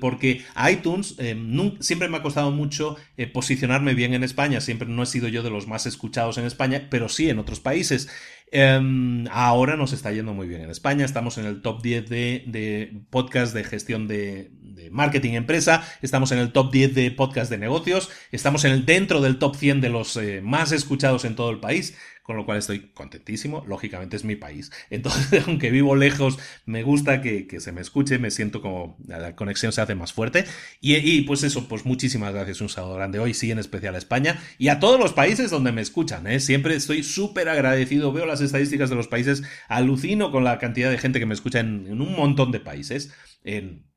porque iTunes em, siempre me ha costado mucho eh, posicionarme bien en España. Siempre no he sido yo de los más escuchados en España, pero sí en otros países. Em, ahora nos está yendo muy bien en España, estamos en el top 10 de, podcast de gestión de, marketing empresa, estamos en el top 10 de podcast de negocios, estamos dentro del top 100 de los eh, más escuchados en todo el país con lo cual estoy contentísimo. Lógicamente es mi país. Entonces, aunque vivo lejos, me gusta que, se me escuche, me siento como la conexión se hace más fuerte. Y, pues eso, pues muchísimas gracias, un saludo grande hoy, sí, en especial a España y a todos los países donde me escuchan. ¿eh? Siempre estoy súper agradecido, veo las estadísticas de los países, alucino con la cantidad de gente que me escucha en, en un montón de países. En,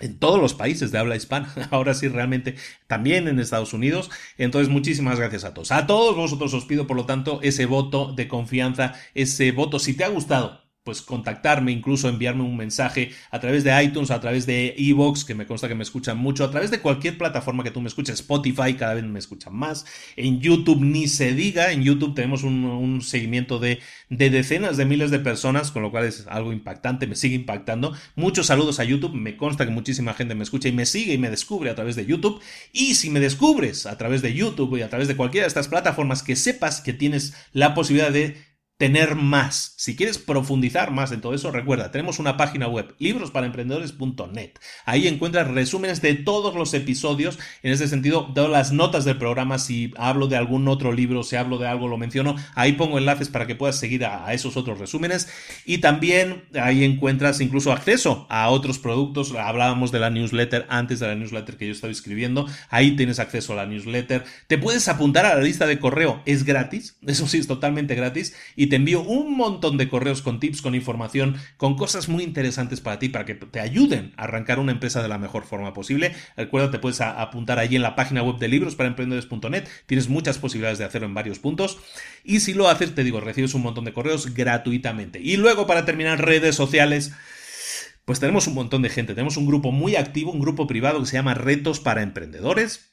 en todos los países de habla hispana, ahora sí realmente también en Estados Unidos. Entonces, muchísimas gracias a todos. A todos vosotros os pido, por lo tanto, ese voto de confianza, ese voto, si te ha gustado pues contactarme, incluso enviarme un mensaje a través de iTunes, a través de Evox, que me consta que me escuchan mucho, a través de cualquier plataforma que tú me escuches, Spotify, cada vez me escuchan más, en YouTube ni se diga, en YouTube tenemos un, seguimiento de, de, decenas de miles de personas, con lo cual es algo impactante, me sigue impactando. Muchos saludos a YouTube, me consta que muchísima gente me escucha y me sigue y me descubre a través de YouTube. Y si me descubres a través de YouTube y a través de cualquiera de estas plataformas, que sepas que tienes la posibilidad de tener más. Si quieres profundizar más en todo eso, recuerda, tenemos una página web, librosparaemprendedores.net. Ahí encuentras resúmenes de todos los episodios. En ese sentido, todas las notas del programa. Si hablo de algún otro libro, si hablo de algo, lo menciono. Ahí pongo enlaces para que puedas seguir a, esos otros resúmenes. Y también ahí encuentras incluso acceso a otros productos. Hablábamos de la newsletter antes de la newsletter que yo estaba escribiendo. Ahí tienes acceso a la newsletter. Te puedes apuntar a la lista de correo. Es gratis. Eso sí, es totalmente gratis. Te envío un montón de correos con tips, con información, con cosas muy interesantes para ti, para que te ayuden a arrancar una empresa de la mejor forma posible. Recuerda, te puedes apuntar allí en la página web de libros para emprendedores.net. Tienes muchas posibilidades de hacerlo en varios puntos. Y si lo haces, te digo, recibes un montón de correos gratuitamente. Y luego, para terminar, redes sociales pues tenemos un montón de gente. Tenemos un grupo muy activo, un grupo privado que se llama Retos para Emprendedores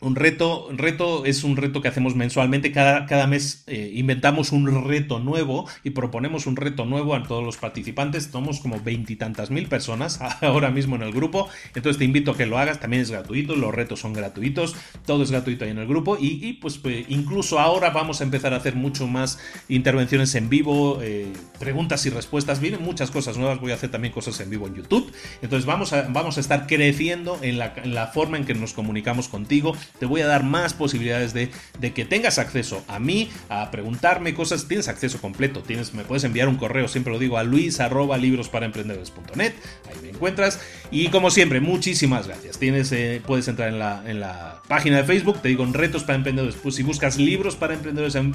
Un reto, reto es un reto que hacemos mensualmente. Cada, cada mes eh, inventamos un reto nuevo y proponemos un reto nuevo a todos los participantes. Somos como veintitantas mil personas ahora mismo en el grupo. Entonces te invito a que lo hagas. También es gratuito. Los retos son gratuitos. Todo es gratuito ahí en el grupo. Y, pues, incluso ahora vamos a empezar a hacer mucho más intervenciones en vivo, eh, preguntas y respuestas. Vienen muchas cosas nuevas. Voy a hacer también cosas en vivo en YouTube. Entonces vamos a, vamos a estar creciendo en la forma en que nos comunicamos contigo te voy a dar más posibilidades de, que tengas acceso a mí, a preguntarme cosas. Tienes acceso completo, tienes, me puedes enviar un correo, siempre lo digo, a luis arroba libros para emprendedores.net. Ahí me encuentras. Y como siempre, muchísimas gracias. Tienes, eh, puedes entrar en la, en la página de Facebook, te digo en retos para emprendedores. Pues si buscas libros para emprendedores en,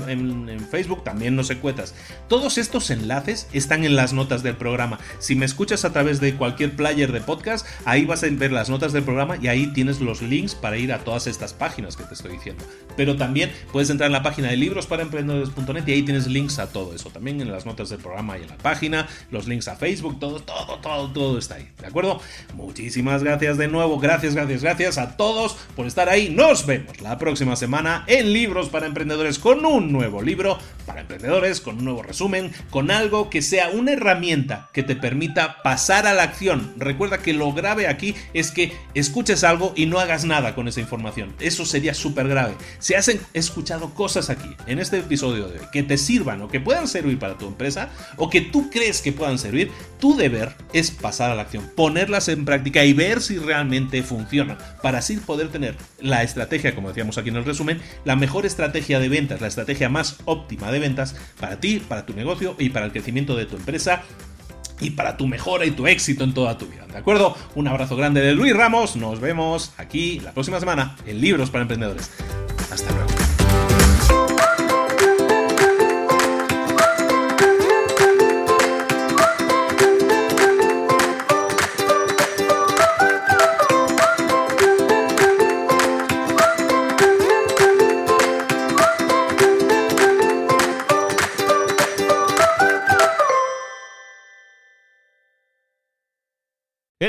Facebook, también no se cuetas. Todos estos enlaces están en las notas del programa. Si me escuchas a través de cualquier player de podcast, ahí vas a ver las notas del programa y ahí tienes los links para ir a todas estas páginas que te estoy diciendo. Pero también puedes entrar en la página de librosparaemprendedores.net y ahí tienes links a todo eso. También en las notas del programa y en la página, los links a Facebook, todo, todo, todo, todo está ahí. ¿De acuerdo? Muchísimas gracias de nuevo. Gracias, gracias, gracias a todos por estar ahí. Nos vemos la próxima semana en Libros para Emprendedores con un nuevo libro para emprendedores, con un nuevo resumen, con algo que sea una herramienta que te permita pasar a la acción. Recuerda que lo grave aquí es que escuches algo y no hagas nada con esa información. Eso sería súper grave. Si has escuchado cosas aquí, en este episodio de hoy, que te sirvan o que puedan servir para tu empresa, o que tú crees que puedan servir, tu deber es pasar a la acción, ponerlas en práctica y ver si realmente funcionan, para así poder tener la estrategia, como decíamos aquí en el resumen, la mejor estrategia de ventas, la estrategia más óptima de ventas para ti, para tu negocio y para el crecimiento de tu empresa y para tu mejora y tu éxito en toda tu vida. ¿De acuerdo? Un abrazo grande de Luis Ramos. Nos vemos aquí la próxima semana en Libros para Emprendedores. Hasta luego.